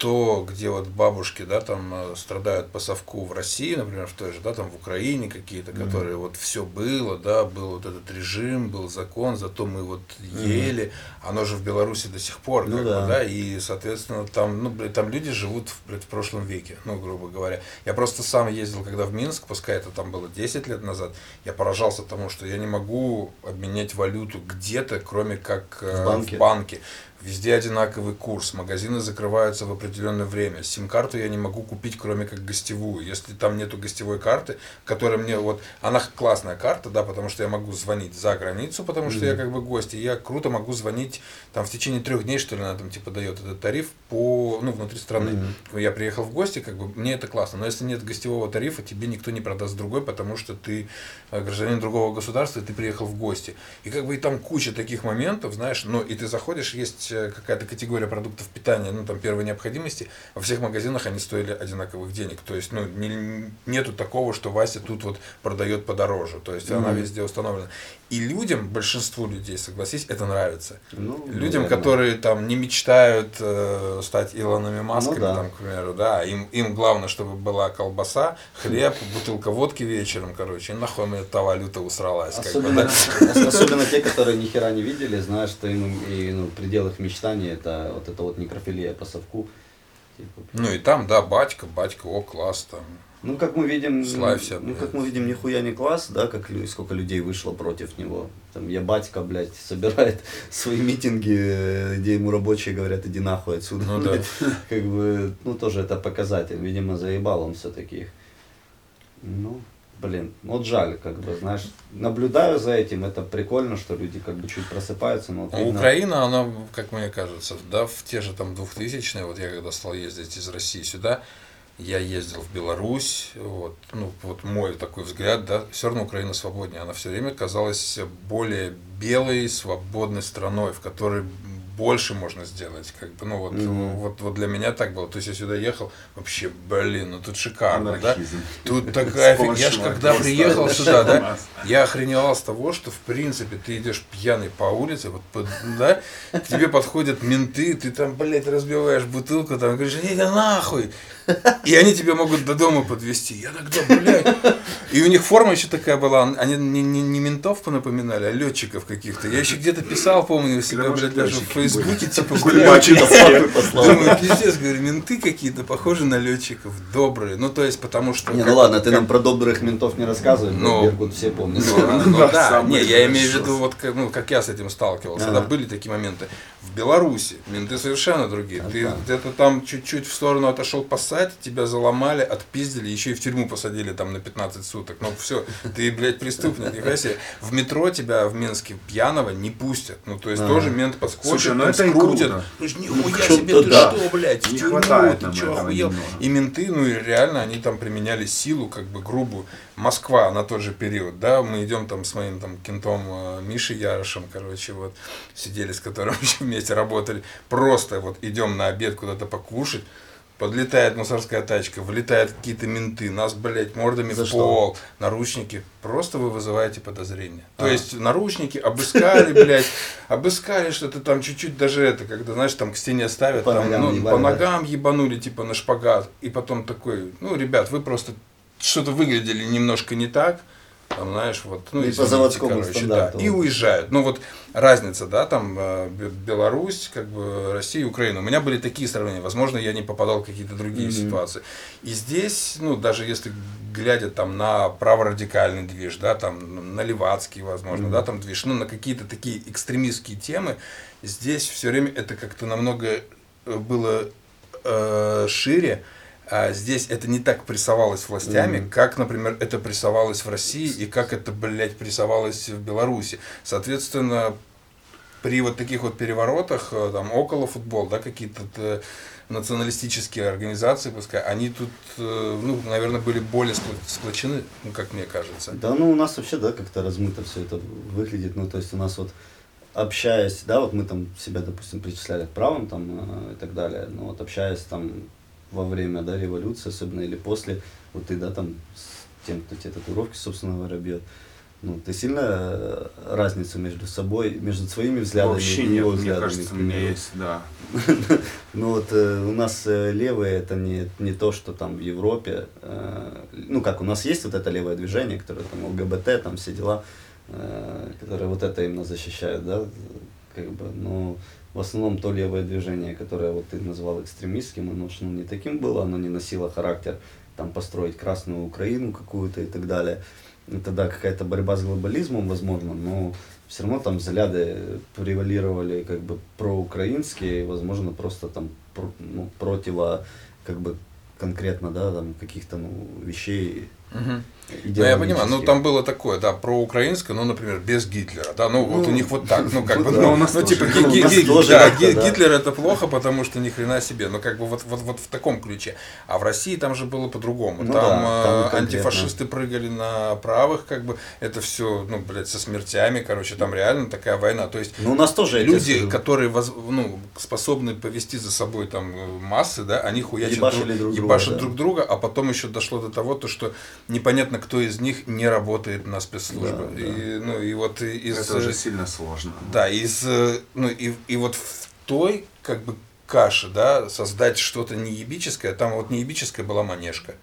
то, где вот бабушки, да, там э, страдают по совку в России, например, в той же, да, там в Украине какие-то, Мгм. которые вот все было, да, был вот этот режим, был закон, зато мы вот ели, оно же в Беларуси до сих пор, Ну как да. бы, да, и, соответственно, там, ну, там люди живут в, в прошлом веке, ну, грубо говоря. Я просто сам ездил, когда в Минск, пускай это там было 10 лет назад, я поражался тому, что я не могу обменять валюту где-то, кроме как э, В банке? в банке. Везде одинаковый курс, магазины закрываются в определенное время. Сим-карту я не могу купить, кроме как гостевую. Если там нету гостевой карты, которая мне вот, она классная карта, да, потому что я могу звонить за границу, потому что я как бы гость, и я круто могу звонить там в течение трех дней, что ли, она там типа дает этот тариф по, ну, внутри страны. Мгм. Я приехал в гости, как бы мне это классно, но если нет гостевого тарифа, тебе никто не продаст другой, потому что ты э, гражданин другого государства, и ты приехал в гости. И как бы и там куча таких моментов, знаешь, ну и ты заходишь, есть какая-то категория продуктов питания, ну там первой необходимости, во всех магазинах они стоили одинаковых денег. То есть, ну, не- нету такого, что Вася тут вот продает подороже. То есть она Мгм. везде установлена. И людям, большинству людей, согласись, это нравится. Ну, Людям, наверное. которые там не мечтают э, стать Илонами Масками, Ну да. там, к примеру, да, им, им главное, чтобы была колбаса, хлеб, [laughs] бутылка водки вечером, короче, и нахуй мне та валюта усралась. как бы, Особенно, да. [laughs] особенно те, которые ни хера не видели, знают, что им и ну, предел их мечтаний это вот это вот некрофилия по совку. Типа, Ну и там, да, батька, батька, о, класс, там. Ну, как мы видим, Славься, ну, блядь. как мы видим, нихуя не класс, да, как сколько людей вышло против него. Там, я батька, блядь, собирает [laughs] свои митинги, э, где ему рабочие говорят, иди нахуй отсюда. Ну да. [laughs] Как бы, ну, тоже это показатель. Видимо, заебал он все-таки их. Ну, блин, вот жаль, как бы, знаешь, наблюдаю за этим, это прикольно, что люди как бы чуть просыпаются, но вот А видно- Украина, она, как мне кажется, да, в те же там 2000-е, вот я когда стал ездить из России сюда, я ездил в Беларусь, вот, ну, вот мой такой взгляд, да, все равно Украина свободнее, она все время казалась более белой, свободной страной, в которой больше можно сделать, как бы, ну, вот, Мгм. вот, вот для меня так было, то есть я сюда ехал, вообще, блин, ну тут шикарно, да, Анархизм. Тут [laughs] такая фиг- Я же когда приехал сюда, да, я охреневал с того, что в принципе ты идешь пьяный по улице, вот, под- да, к тебе подходят менты, ты там, блядь, разбиваешь бутылку, там говоришь, иди нахуй. И они тебя могут до дома подвести. Я тогда, блядь. И у них форма еще такая была, они не, не, не ментов понапоминали, а летчиков каких-то. Я еще где-то писал, помню, у себя, блядь, даже в Фейсбуке, типа, блядь. Думаю, пиздец, говорю, менты какие-то похожи на летчиков, добрые. Ну, то есть, потому что... Не, ну ладно, ты нам про добрых ментов не рассказывай, Ну, но Беркут все помнят. Ну, [laughs] ну Да, не, я имею в виду, вот как, ну, как я с этим сталкивался, да, были такие моменты. В Беларуси менты совершенно другие. Ты Ага. где-то там чуть-чуть в сторону отошел поссать, тебя заломали, отпиздили, еще и в тюрьму посадили там на 15 суток. Ну все, ты, блядь, преступник. [laughs] нифига себе. В метро тебя в Минске пьяного не пустят. Ну, то есть Ага. тоже мент подскочит, Слушай, ну это скрутит. Ну, ж нихуя себе, ты да. что, блядь, в Не тюрьму, хватает ты что, охуел? И менты, ну и реально, они там применяли силу, как бы грубую. Москва на тот же период, да, мы идем там с моим там кентом э, Мишей Ярошем, короче, вот, сидели с которым [laughs] еще вместе работали, просто вот идем на обед куда-то покушать, Подлетает мусорская тачка, вылетают какие-то менты, нас, блядь, мордами За в что? пол, наручники. Просто вы вызываете подозрение. То А. есть наручники обыскали, блядь, обыскали что-то там чуть-чуть даже это, когда, знаешь, там к стене ставят, По там, ногам ну, ебали, по да? ногам ебанули, типа на шпагат. И потом такой, ну, ребят, вы просто что-то выглядели немножко не так, там, знаешь, вот, ну, И по заводскому короче, стандарту. да, и уезжают. Ну, вот разница, да, там, э, Бе- Беларусь, как бы, Россия, Украина. У меня были такие сравнения, возможно, я не попадал в какие-то другие Мгм. ситуации. И здесь, ну, даже если глядя там на праворадикальный движ, да, там, на левацкий, возможно, Мгм. да, там движ, ну, на какие-то такие экстремистские темы, здесь все время это как-то намного э, было э, шире, здесь это не так прессовалось властями, Мгм. как, например, это прессовалось в России и как это, блядь, прессовалось в Беларуси. Соответственно, при вот таких вот переворотах, э, там, около футбол, да, какие-то э, националистические организации, пускай, они тут, э, ну, наверное, были более сплочены, ну, как мне кажется. Да, ну у нас вообще, да, как-то размыто все это выглядит. Ну, то есть у нас вот общаясь, да, вот мы там себя, допустим, причисляли к правым там и так далее, но вот общаясь там во время, да, революции, особенно или после, вот ты, да, там с тем, кто тебе татуировки, собственно говоря, бьет, ну, ты сильно э, разницу между собой, между своими взглядами Вообще и нет, его мне взглядами, кажется, у меня есть, да. [laughs] Ну вот э, у нас э, левые это не, не то, что там в Европе. э, ну как, у нас есть вот это левое движение, которое там ЛГБТ, там все дела, которые вот это именно защищают, да, как бы, но в основном то левое движение, которое вот ты назвал экстремистским, оно ну, не таким было, оно не носило характер там построить Красную Украину какую-то и так далее. Это да, какая-то борьба с глобализмом, возможно, но все равно там взгляды превалировали как бы проукраинские, возможно, просто там ну, противо как бы конкретно, да, там каких-то ну, вещей Мгм. Ну, я понимаю, ну там было такое, да, проукраинское, ну, например, без Гитлера, да, ну, вот Ну, у них вот так, ну, как бы, ну, ну, типа, [laughs] Ну, да. Гитлер это плохо, потому что ни хрена себе, ну, как бы вот, вот, вот в таком ключе. А в России там же было по-другому, Ну там, да, там э, конкретно. антифашисты прыгали на правых, как бы, это все, ну, блядь, со смертями, короче, там реально такая война, то есть Ну, у нас тоже, люди, которые воз- ну, способны повести за собой там э, массы, да, они хуячат Ебашили друг друга, ебашат да. друг друга, а потом еще дошло до того, то, что непонятно, кто из них не работает на спецслужбы. Да, да. И, ну, и вот из... Это уже сильно сложно. Да, из, э, ну, и, и вот в той, как бы, каше, да, создать что-то неебическое, там вот неебическая была манежка.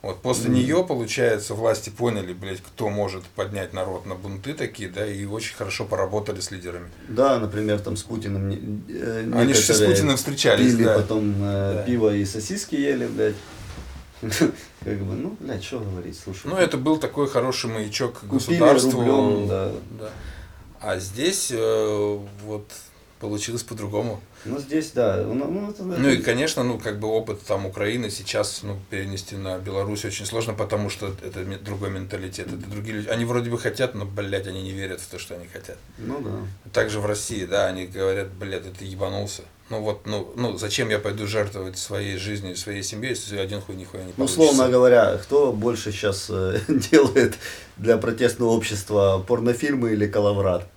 Вот после Мгм. нее, получается, власти поняли, блядь, кто может поднять народ на бунты такие, да, и очень хорошо поработали с лидерами. Да, например, там с Путиным э, Они же с Путиным встречались, пили да. потом э, Да. пиво и сосиски ели, блядь. [laughs] Как бы, ну, блядь, что говорить, слушай. Ну, это был такой хороший маячок государству. рублем, да. Да. А здесь э, вот получилось по-другому. Ну, здесь, да. Ну, ну, это, Ну и, конечно, ну, как бы опыт там Украины сейчас ну, перенести на Беларусь очень сложно, потому что это другой менталитет, это другие люди. Они вроде бы хотят, но, блядь, они не верят в то, что они хотят. Ну, да. Также в России, да, они говорят, блядь, ты ебанулся. Ну вот, ну, ну зачем я пойду жертвовать своей жизнью своей семьей, если один хуй нихуя не Ну, получится. условно говоря, кто больше сейчас [laughs] делает для протестного общества порнофильмы или калаврат?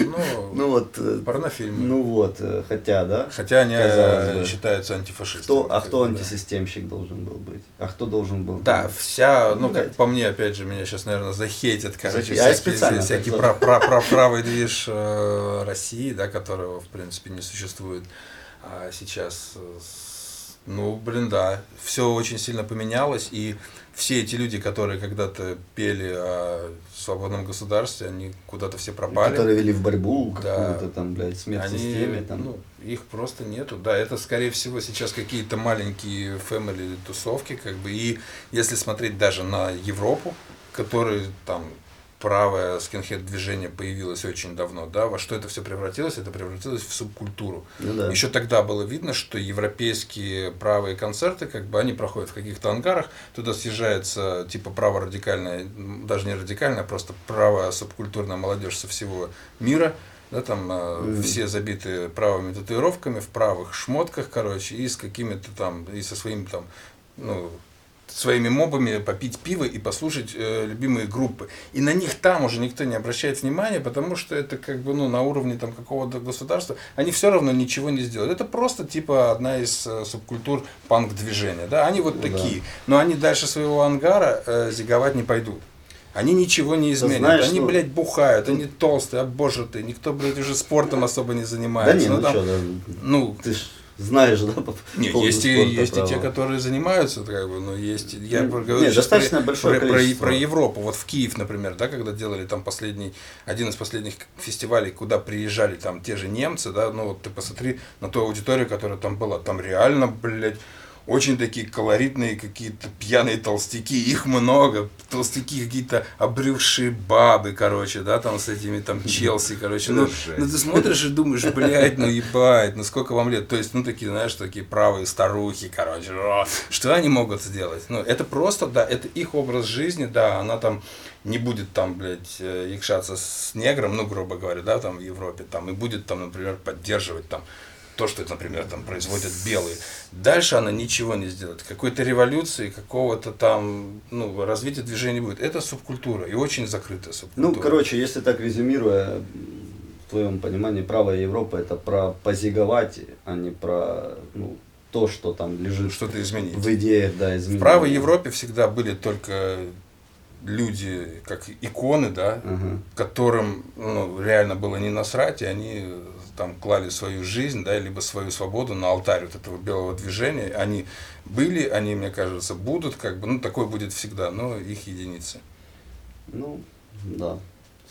Ну, [laughs] Ну вот, э, порнофильмы. ну вот, э, хотя, да? Хотя они э, бы. считаются антифашистами. Кто, а кто да. антисистемщик должен был быть? А кто должен был? Да, быть? вся, ну, Ну, как по мне, опять же, меня сейчас, наверное, захейтят, короче, я всякие, специально про, про, про правый движ России, да, которого, в принципе, не существует а сейчас. Ну, блин, да, все очень сильно поменялось, и все эти люди, которые когда-то пели о свободном государстве, они куда-то все пропали. Которые вели в борьбу, Да. какую-то там, блядь, смерть Они, системе, там. ну, их просто нету. Да, это, скорее всего, сейчас какие-то маленькие фэмили тусовки, как бы. И если смотреть даже на Европу, который там правое скинхед движение появилось очень давно, да, во что это все превратилось? Это превратилось в субкультуру. Ну да. Еще тогда было видно, что европейские правые концерты, как бы они проходят в каких-то ангарах, туда съезжается типа праворадикальная, даже не радикальная, а просто правая субкультурная молодежь со всего мира, да, там э, Мгм. все забиты правыми татуировками, в правых шмотках, короче, и с какими-то там, и со своим там, ну, своими мобами попить пиво и послушать э, любимые группы. И на них там уже никто не обращает внимания, потому что это как бы ну, на уровне там, какого-то государства. Они все равно ничего не сделают. Это просто типа одна из э, субкультур панк-движения. Да? Они вот Ну да. такие. Но они дальше своего ангара э, зиговать не пойдут. Они ничего не изменят. знаешь, они, ну, блядь, бухают, они толстые, обожратые. Никто, блядь, уже спортом особо не Да занимается. не, ну там, что, да, ну, ты ж знаешь, да, по не, поводу есть, и, спорта есть и те, которые занимаются, как бы, но есть, я М, говорю нет, достаточно про, большое про, про- количество. про Европу, вот в Киев, например, да, когда делали там последний, один из последних фестивалей, куда приезжали там те же немцы, да, ну вот ты посмотри на ту аудиторию, которая там была, там реально, блядь, очень такие колоритные какие-то пьяные толстяки, их много, толстяки какие-то обрюзшие бабы, короче, да, там с этими там [laughs] Челси, короче, ну, ну ты смотришь и думаешь, блядь, ну ебать, ну сколько вам лет, то есть, ну такие, знаешь, такие правые старухи, короче, что они могут сделать? Ну, это просто, да, это их образ жизни, да, она там не будет там, блядь, э, якшаться с негром, ну, грубо говоря, да, там в Европе, там, и будет там, например, поддерживать там то, что, например, там производят белые. Дальше она ничего не сделает. Какой-то революции, какого-то там, ну, развития движения не будет. Это субкультура и очень закрытая субкультура. Ну, короче, если так резюмируя, в твоем понимании, правая Европа это про позиговать, а не про ну, то, что там лежит что-то изменить. в идеях, да, В изменить. правой Европе всегда были только люди, как иконы, да, Ага. которым ну, реально было не насрать, и они э, там клали свою жизнь, да, либо свою свободу на алтарь вот этого белого движения. Они были, они, мне кажется, будут, как бы, ну, такое будет всегда, но их единицы. Ну, да.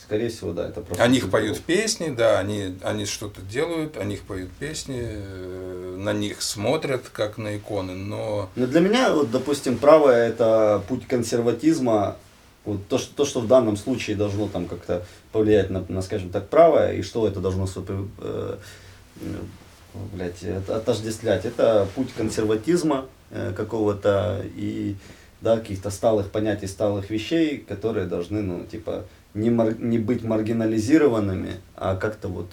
Скорее всего, да, это просто... О них поют песни, да, они, они что-то делают, о них поют песни, э, на них смотрят, как на иконы, но Но для меня, вот, допустим, правое это путь консерватизма, вот то, что, то, что в данном случае должно там как-то повлиять на, на, скажем так, правое, и что это должно супер, э, э, блядь, это отождествлять, это путь консерватизма э, какого-то и да, каких-то сталых понятий, сталых вещей, которые должны, ну, типа, не, мар- не быть маргинализированными, а как-то вот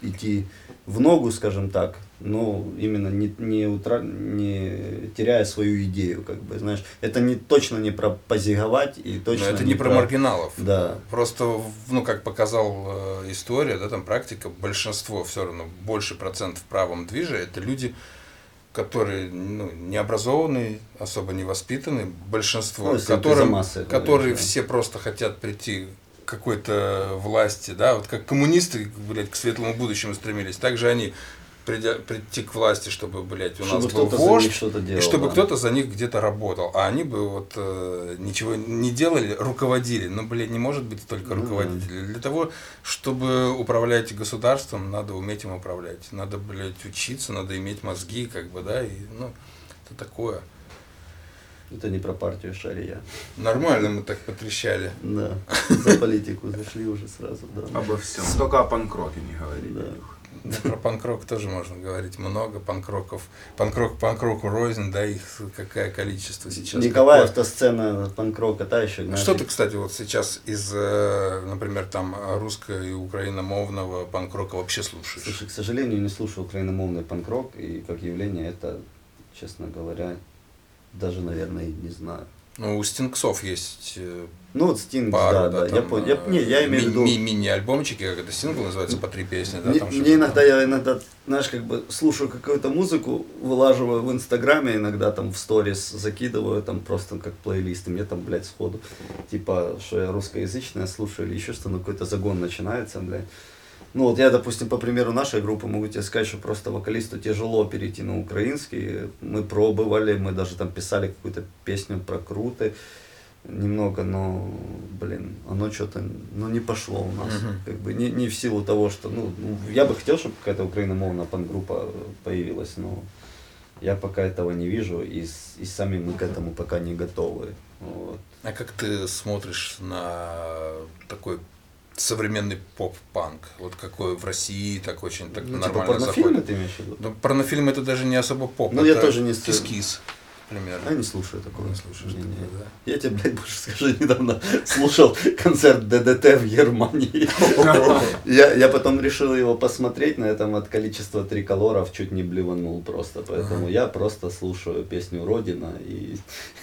идти в ногу, скажем так, но именно не, не, утра... не теряя свою идею, как бы, знаешь, это не точно не про позиговать и но точно это не про маргиналов. Да. Просто, ну, как показал э, история, да, там практика, большинство все равно, больше процентов в правом движе, это люди, которые ну, не образованные, особо не воспитанные, большинство, Ну, которым, массы которые говоришь, да. все просто хотят прийти к какой-то власти, да, вот как коммунисты, блядь, к светлому будущему стремились, также они придя, прийти к власти, чтобы, блядь, у Чтобы нас был вождь, делал, и чтобы да. кто-то за них где-то работал, а они бы вот э, ничего не делали, руководили. Ну, блядь, не может быть только Ну, руководители. Для того, чтобы управлять государством, надо уметь им управлять. Надо, блядь, учиться, надо иметь мозги, как бы, да, и, ну, это такое. Это не про партию Шария. Нормально мы так потрещали. Да. [laughs] За политику зашли уже сразу, да. Обо всем. Только о панк-роке не говори. Да. Про панкрок тоже можно говорить много. Панкроков, панкрок панкроку рознь, да, их какое количество сейчас. Николаев, какое. то сцена панк-рока, та еще, знаешь, Что ты, кстати, вот сейчас из, э, например, там русско- и украиномовного панкрока вообще слушаешь? Слушай, к сожалению, не слушаю украиномовный панк-рок, и как явление это, честно говоря, даже, наверное, не знаю. Ну, у Стинксов есть э, Ну вот Стинг, пару, да, да, я там, понял. Я, э, не, я имею в ми- виду... ми- мини-альбомчики, как это сингл называется, по три песни, да? Мне, там мне что-то иногда, я иногда, знаешь, как бы слушаю какую-то музыку, вылаживаю в Инстаграме, иногда там в сторис закидываю, там просто как плейлист, и мне там, блядь, сходу, типа, что я русскоязычное слушаю или еще что, ну какой-то загон начинается, блядь. Ну вот я, допустим, по примеру нашей группы могу тебе сказать, что просто вокалисту тяжело перейти на украинский. Мы пробовали, мы даже там писали какую-то песню про круты немного, но, блин, оно что-то, ну, не пошло у нас. Мгм. Как бы не, не в силу того, что, ну, ну, я бы хотел, чтобы какая-то украиномовная пан-группа появилась, но я пока этого не вижу, и, и сами мы к этому пока не готовы. Вот. А как ты смотришь на такой современный поп-панк? Вот какой в России так очень так Ну, типа нормально порнофильмы заходит? ты имеешь в виду? Ну, порнофильм это даже не особо поп. Ну, я это тоже не с- Кис-кис. В примерно? Я не слушаю такого. Не слушаешь Не, не. такое, да? Я тебе, блядь, больше скажу, [laughs] недавно слушал концерт ДДТ в Германии. [laughs] Я, я потом решил его посмотреть, на этом от количества триколоров чуть не блеванул просто. Поэтому я просто слушаю песню Родина и,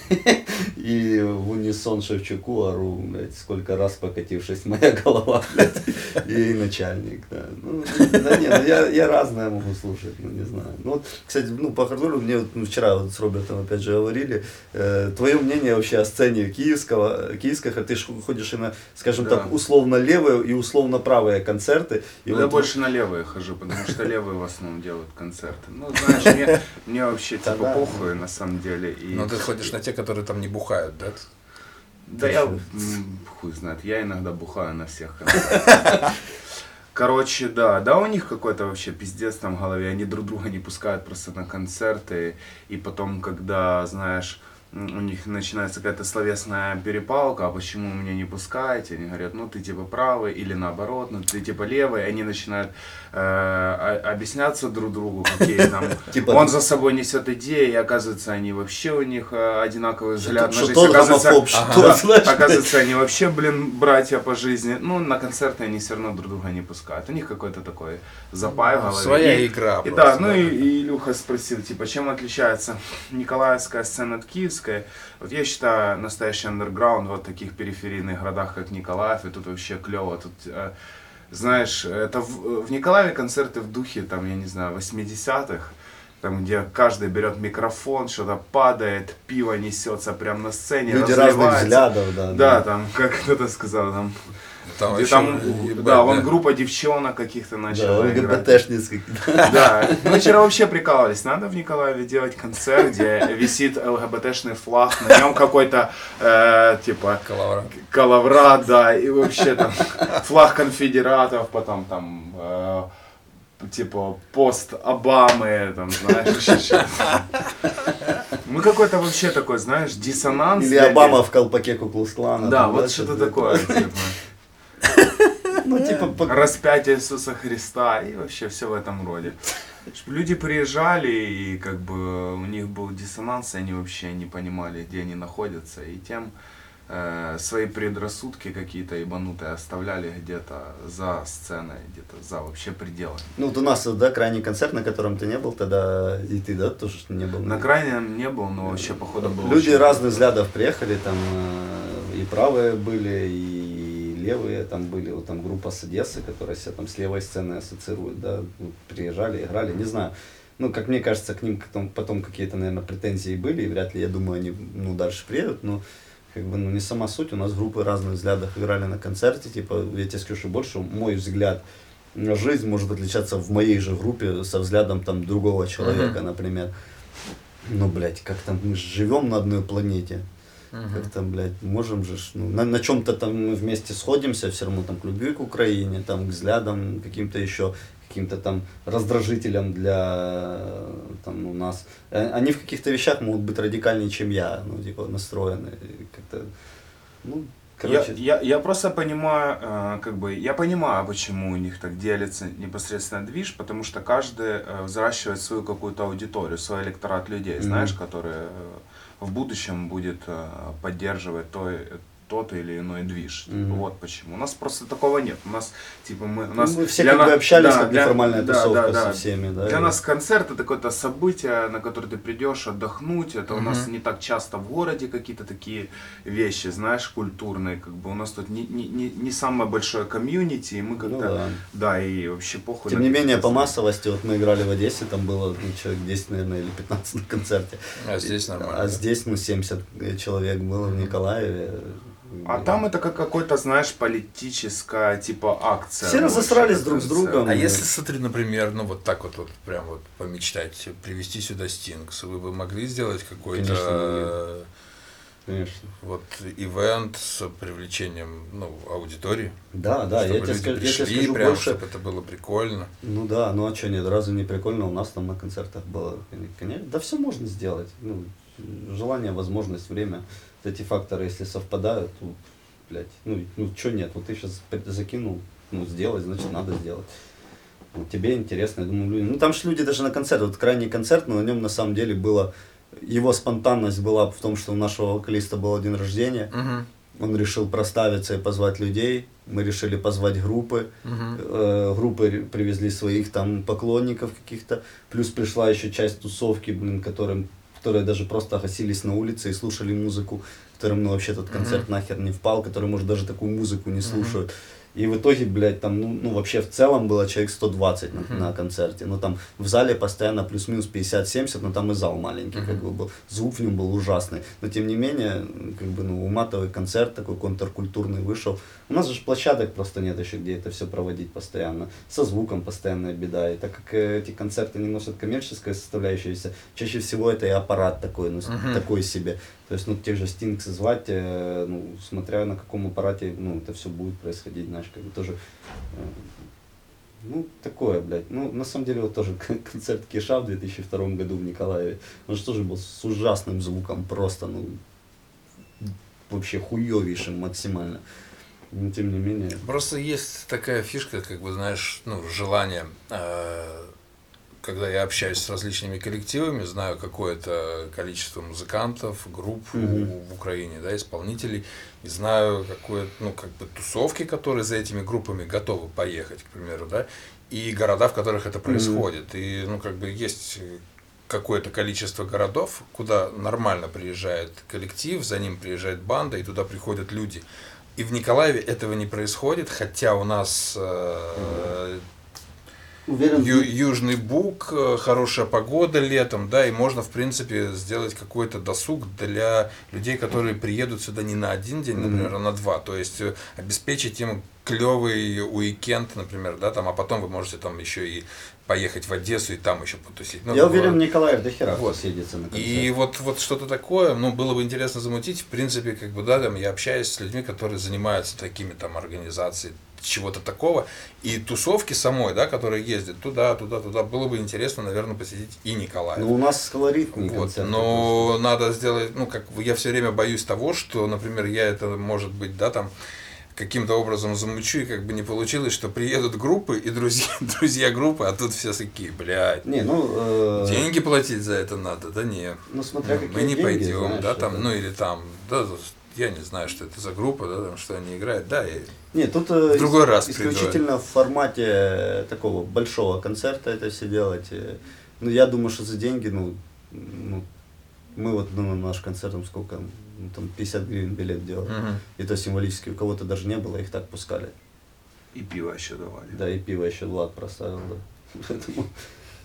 [laughs] и в унисон Шевчуку ору, блядь, сколько раз покатившись моя голова, блядь, и начальник, да. Ну, да не, ну я, я разное могу слушать, ну не знаю. Ну вот, кстати, ну по хардору мне вот, ну, вчера вот с Робертом опять же говорили, э, твое мнение вообще о сцене киевского, киевского, ты ж ходишь и на, скажем Да. так, условно левые и условно правые концерты. И Ну, я вот- больше на левые хожу, потому что левые в основном делают концерты. Ну, знаешь, мне, мне вообще типа похуй на самом деле. И... Но Ну, ты ходишь на те, которые там не бухают, да? Да я хуй знает, я иногда бухаю на всех концертах. [laughs] Короче, да, да, у них какой-то вообще пиздец там в голове, они друг друга не пускают просто на концерты, и потом, когда, знаешь, у них начинается какая-то словесная перепалка, а почему меня не пускаете? Они говорят, ну ты типа правый, или наоборот, ну ты типа левый, они начинают э, объясняться друг другу, какие там, [laughs] Типа- он за собой несет идеи, и оказывается, они вообще у них э, одинаковый взгляд на жизнь, оказывается, [laughs] они вообще, блин, братья по жизни. Ну, на концерты они все равно друг друга не пускают. У них какой-то такой запай в голове. Своя И- игра И да, ну и, и Илюха спросил, типа, чем отличается Николаевская сцена от Киевской. Вот я считаю, настоящий андерграунд вот в таких периферийных городах, как Николаев, и тут вообще клево. Тут, э, знаешь, это в, в Николаеве концерты в духе, там, я не знаю, 80-х там, где каждый берет микрофон, что-то падает, пиво несется прямо на сцене, Люди разных взглядов, да. Да, там, как кто-то сказал, там, Там где там, ебать, да, вон группа девчонок каких-то Да, начала играть. ЛГБТшницкий. [laughs] Да, мы вчера вообще прикалывались, надо в Николаеве делать концерт, где висит ЛГБТшный флаг, на нем какой-то, э, типа, Коловрат. Калаврат, да, и вообще там флаг конфедератов, потом там, э, типа, пост Обамы, там, знаешь. Мы какой-то вообще такой, знаешь, диссонанс. Или Обама в колпаке Куклус-клана. Да, вот что-то что-то такое, типа. Ну, типа, распятие Иисуса Христа и вообще все в этом роде. Люди приезжали, и как бы у них был диссонанс, и они вообще не понимали, где они находятся, и тем э, свои предрассудки какие-то ебанутые оставляли где-то за сценой, где-то за вообще пределами. Ну, вот у нас, да, крайний концерт, на котором ты не был тогда, и ты, да, тоже не был? На крайнем не был, но вообще походу был Люди очень- разных взглядов приехали, там э, и правые были, и левые там были, вот там группа с Одессы, которая себя там с левой сценой ассоциирует, да, ну, приезжали, играли, не знаю. Ну, как мне кажется, к ним потом, потом какие-то, наверное, претензии были, и вряд ли, я думаю, они, ну, дальше приедут, но как бы, ну, не сама суть, у нас группы разных взглядов играли на концерте, типа, я тебе скажу больше, мой взгляд жизнь может отличаться в моей же группе со взглядом там другого человека, Мгм. например. Ну, блядь, как там мы живем на одной планете. Как там, блядь, можем же, ну, на, на чем-то там мы вместе сходимся, все равно там к любви к Украине, там к взглядам каким-то еще, каким-то там раздражителям для там, у нас. Э, Они в каких-то вещах могут быть радикальнее, чем я, ну, типа, настроены. Как-то, ну, короче, Я, я, я просто понимаю, э, как бы, я понимаю, почему у них так делится непосредственно движ, потому что каждый э, взращивает свою какую-то аудиторию, свой электорат людей, Мгм. знаешь, которые э, в будущем будет э, поддерживать то, тот или иной движ. Типа, Мгм. Вот почему. У нас просто такого нет. У нас, типа, мы, у нас Ну, мы все для как бы на- общались, да, как для- неформальная да, тусовка да, да. со всеми, да. Для и- нас концерт это какое-то событие, на которое ты придешь отдохнуть. Это у нас не так часто в городе какие-то такие вещи, знаешь, культурные. Как бы у нас тут не, не, не, не самое большое комьюнити, и мы как-то. Ну да. да. и вообще похуй. Тем не менее, по массовости, вот мы играли в Одессе, там было ну, человек 10, наверное, или 15 на концерте. А здесь нормально. А здесь, ну, 70 человек было в Николаеве. А там это как какой-то, знаешь, политическая типа акция. Все ну, разосрались друг с другом. А если, смотри, например, ну вот так вот, вот прям вот помечтать, привести сюда Стингс, вы бы могли сделать какой-то Конечно, Конечно. вот ивент с привлечением ну, аудитории? Да, да, чтобы я тебе, скажу, я тебе пришли, скажу прям, больше. чтобы это было прикольно. Ну да, ну а что, нет, разве не прикольно у нас там на концертах было? Конечно, да все можно сделать. Ну, желание, возможность, время. Эти факторы, если совпадают, то, блядь, ну, ну что нет, вот ты сейчас закинул, ну, сделать, значит, надо сделать. Вот тебе интересно, я думаю, люди, ну там же люди даже на концерт, вот крайний концерт, но на нем на самом деле было его спонтанность была в том, что у нашего вокалиста был день рождения. Мгм. Он решил проставиться и позвать людей. Мы решили позвать группы. Мгм. Э, группы привезли своих там поклонников каких-то. Плюс пришла еще часть тусовки, блин, которым, которые даже просто гасились на улице и слушали музыку, которым ну, вообще этот концерт нахер не впал, которые, может, даже такую музыку не слушают. И в итоге, блядь, там, ну, ну, вообще в целом было человек 120 на, на концерте. Ну, там в зале постоянно плюс-минус 50-70, но там и зал маленький, как бы был. Звук в нем был ужасный. Но, тем не менее, как бы, ну, уматовый концерт такой контркультурный вышел. У нас же площадок просто нет еще, где это все проводить постоянно. Со звуком постоянная беда. И так как э, эти концерты не носят коммерческая составляющаяся, чаще всего это и аппарат такой, ну, Мгм. такой себе. То есть, ну, тех же Стинкс звать, э, ну, смотря на каком аппарате, ну, это все будет происходить, знаешь, как бы тоже, э, ну, такое, блядь. Ну, на самом деле, вот тоже концерт Киша в 2002 году в Николаеве, он же тоже был с ужасным звуком, просто, ну, вообще хуевейшим максимально. Но, тем не менее, Просто есть такая фишка, как бы, знаешь, ну, желание, э, когда я общаюсь с различными коллективами, знаю какое-то количество музыкантов, групп Мгм. в Украине, да, исполнителей, и знаю какое ну, как бы тусовки, которые за этими группами готовы поехать, к примеру, да, и города, в которых это происходит. И, ну, как бы есть какое-то количество городов, куда нормально приезжает коллектив, за ним приезжает банда, и туда приходят люди. И в Николаеве этого не происходит, хотя у нас э, уверен, Ю- Южный Буг, э, хорошая погода летом, да, и можно, в принципе, сделать какой-то досуг для людей, которые приедут сюда не на один день, например, а на два. То есть э, обеспечить им клевый уикенд, например, да, там, а потом вы можете там еще и поехать в Одессу и там еще потусить. Ну, я уверен, Николаев до хера Вот. съедется на концерт. и вот, вот что-то такое, ну, было бы интересно замутить. В принципе, как бы, да, там, я общаюсь с людьми, которые занимаются такими там организацией чего-то такого. И тусовки самой, да, которые ездят туда, туда, туда, было бы интересно, наверное, посетить и Николаев. Ну, у нас колоритный Вот, концерт. но надо сделать, ну, как я все время боюсь того, что, например, я это, может быть, да, там, каким-то образом замучу, и как бы не получилось, что приедут группы и друзья, [laughs] друзья группы, а тут все такие, блядь, Не, ну... э, деньги платить за это надо, да не. Ну, смотря Ну, какие мы не деньги, пойдем, знаешь, да, это- там, ну или там, да, я не знаю, что это за группа, да, там, что они играют, да, и Не, тут э, В другой ис- раз приду. исключительно в формате э, такого большого концерта это все делать. э. Ну, я думаю, что за деньги, ну, ну мы вот ну, на наш концерт, там сколько, ну, там 50 гривен билет делали. Мгм. И то символически, у кого-то даже не было, их так пускали. И пиво еще давали. Да, и пиво еще Влад проставил, да. [laughs] Поэтому,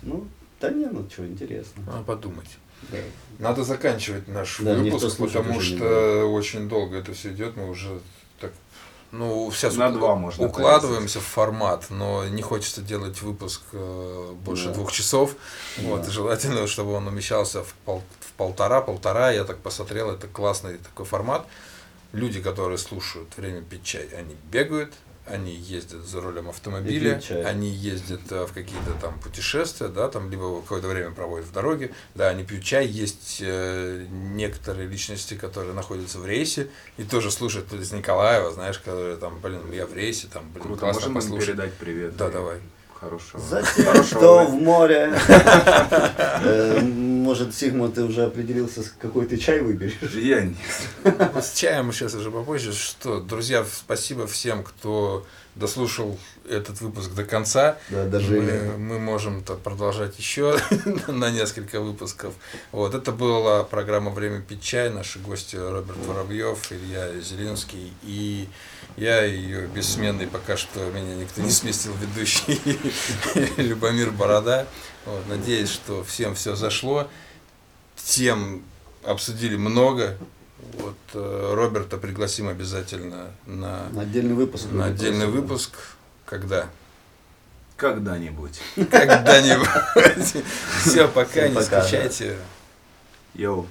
ну, да не, ну, что, интересно. надо подумать. Да. Надо заканчивать наш Да, выпуск, потому что очень долго это все идет, мы уже так, ну, сейчас На два можно укладываемся в формат, но не хочется делать выпуск э, больше Да. двух часов. Вот, Да. желательно, чтобы он умещался в, пол- в полтора-полтора. Я так посмотрел, это классный такой формат. Люди, которые слушают время пить чай, они бегают, они ездят за рулем автомобиля, они ездят э, в какие-то там путешествия, да, там либо какое-то время проводят в дороге, да, они пьют чай, есть э, некоторые личности, которые находятся в рейсе и тоже слушают из Николаева, знаешь, которые там, блин, я в рейсе, там, блин, Круто, классно можем послушать. передать привет? Да, И давай. Хорошего. За тех, хорошего кто в море. [laughs] Э, Может, Сигма, ты уже определился, какой ты чай выберешь? Я не. Ну, С чаем мы сейчас уже попозже. Что, друзья, спасибо всем, кто дослушал этот выпуск до конца. Да, даже мы, мы можем -то продолжать еще [laughs] на несколько выпусков. Вот это была программа «Время пить чай». Наши гости Роберт Воробьев, Илья Зеленский и я, ее бессменный, пока что меня никто не сместил, ведущий [laughs] Любомир Борода. Вот, надеюсь, что всем все зашло. Тем обсудили много. Вот э, Роберта пригласим обязательно на, на отдельный выпуск. на отдельный выпуск. Когда? Когда-нибудь. Когда-нибудь. [laughs] Все, пока, не скучайте. Йоу.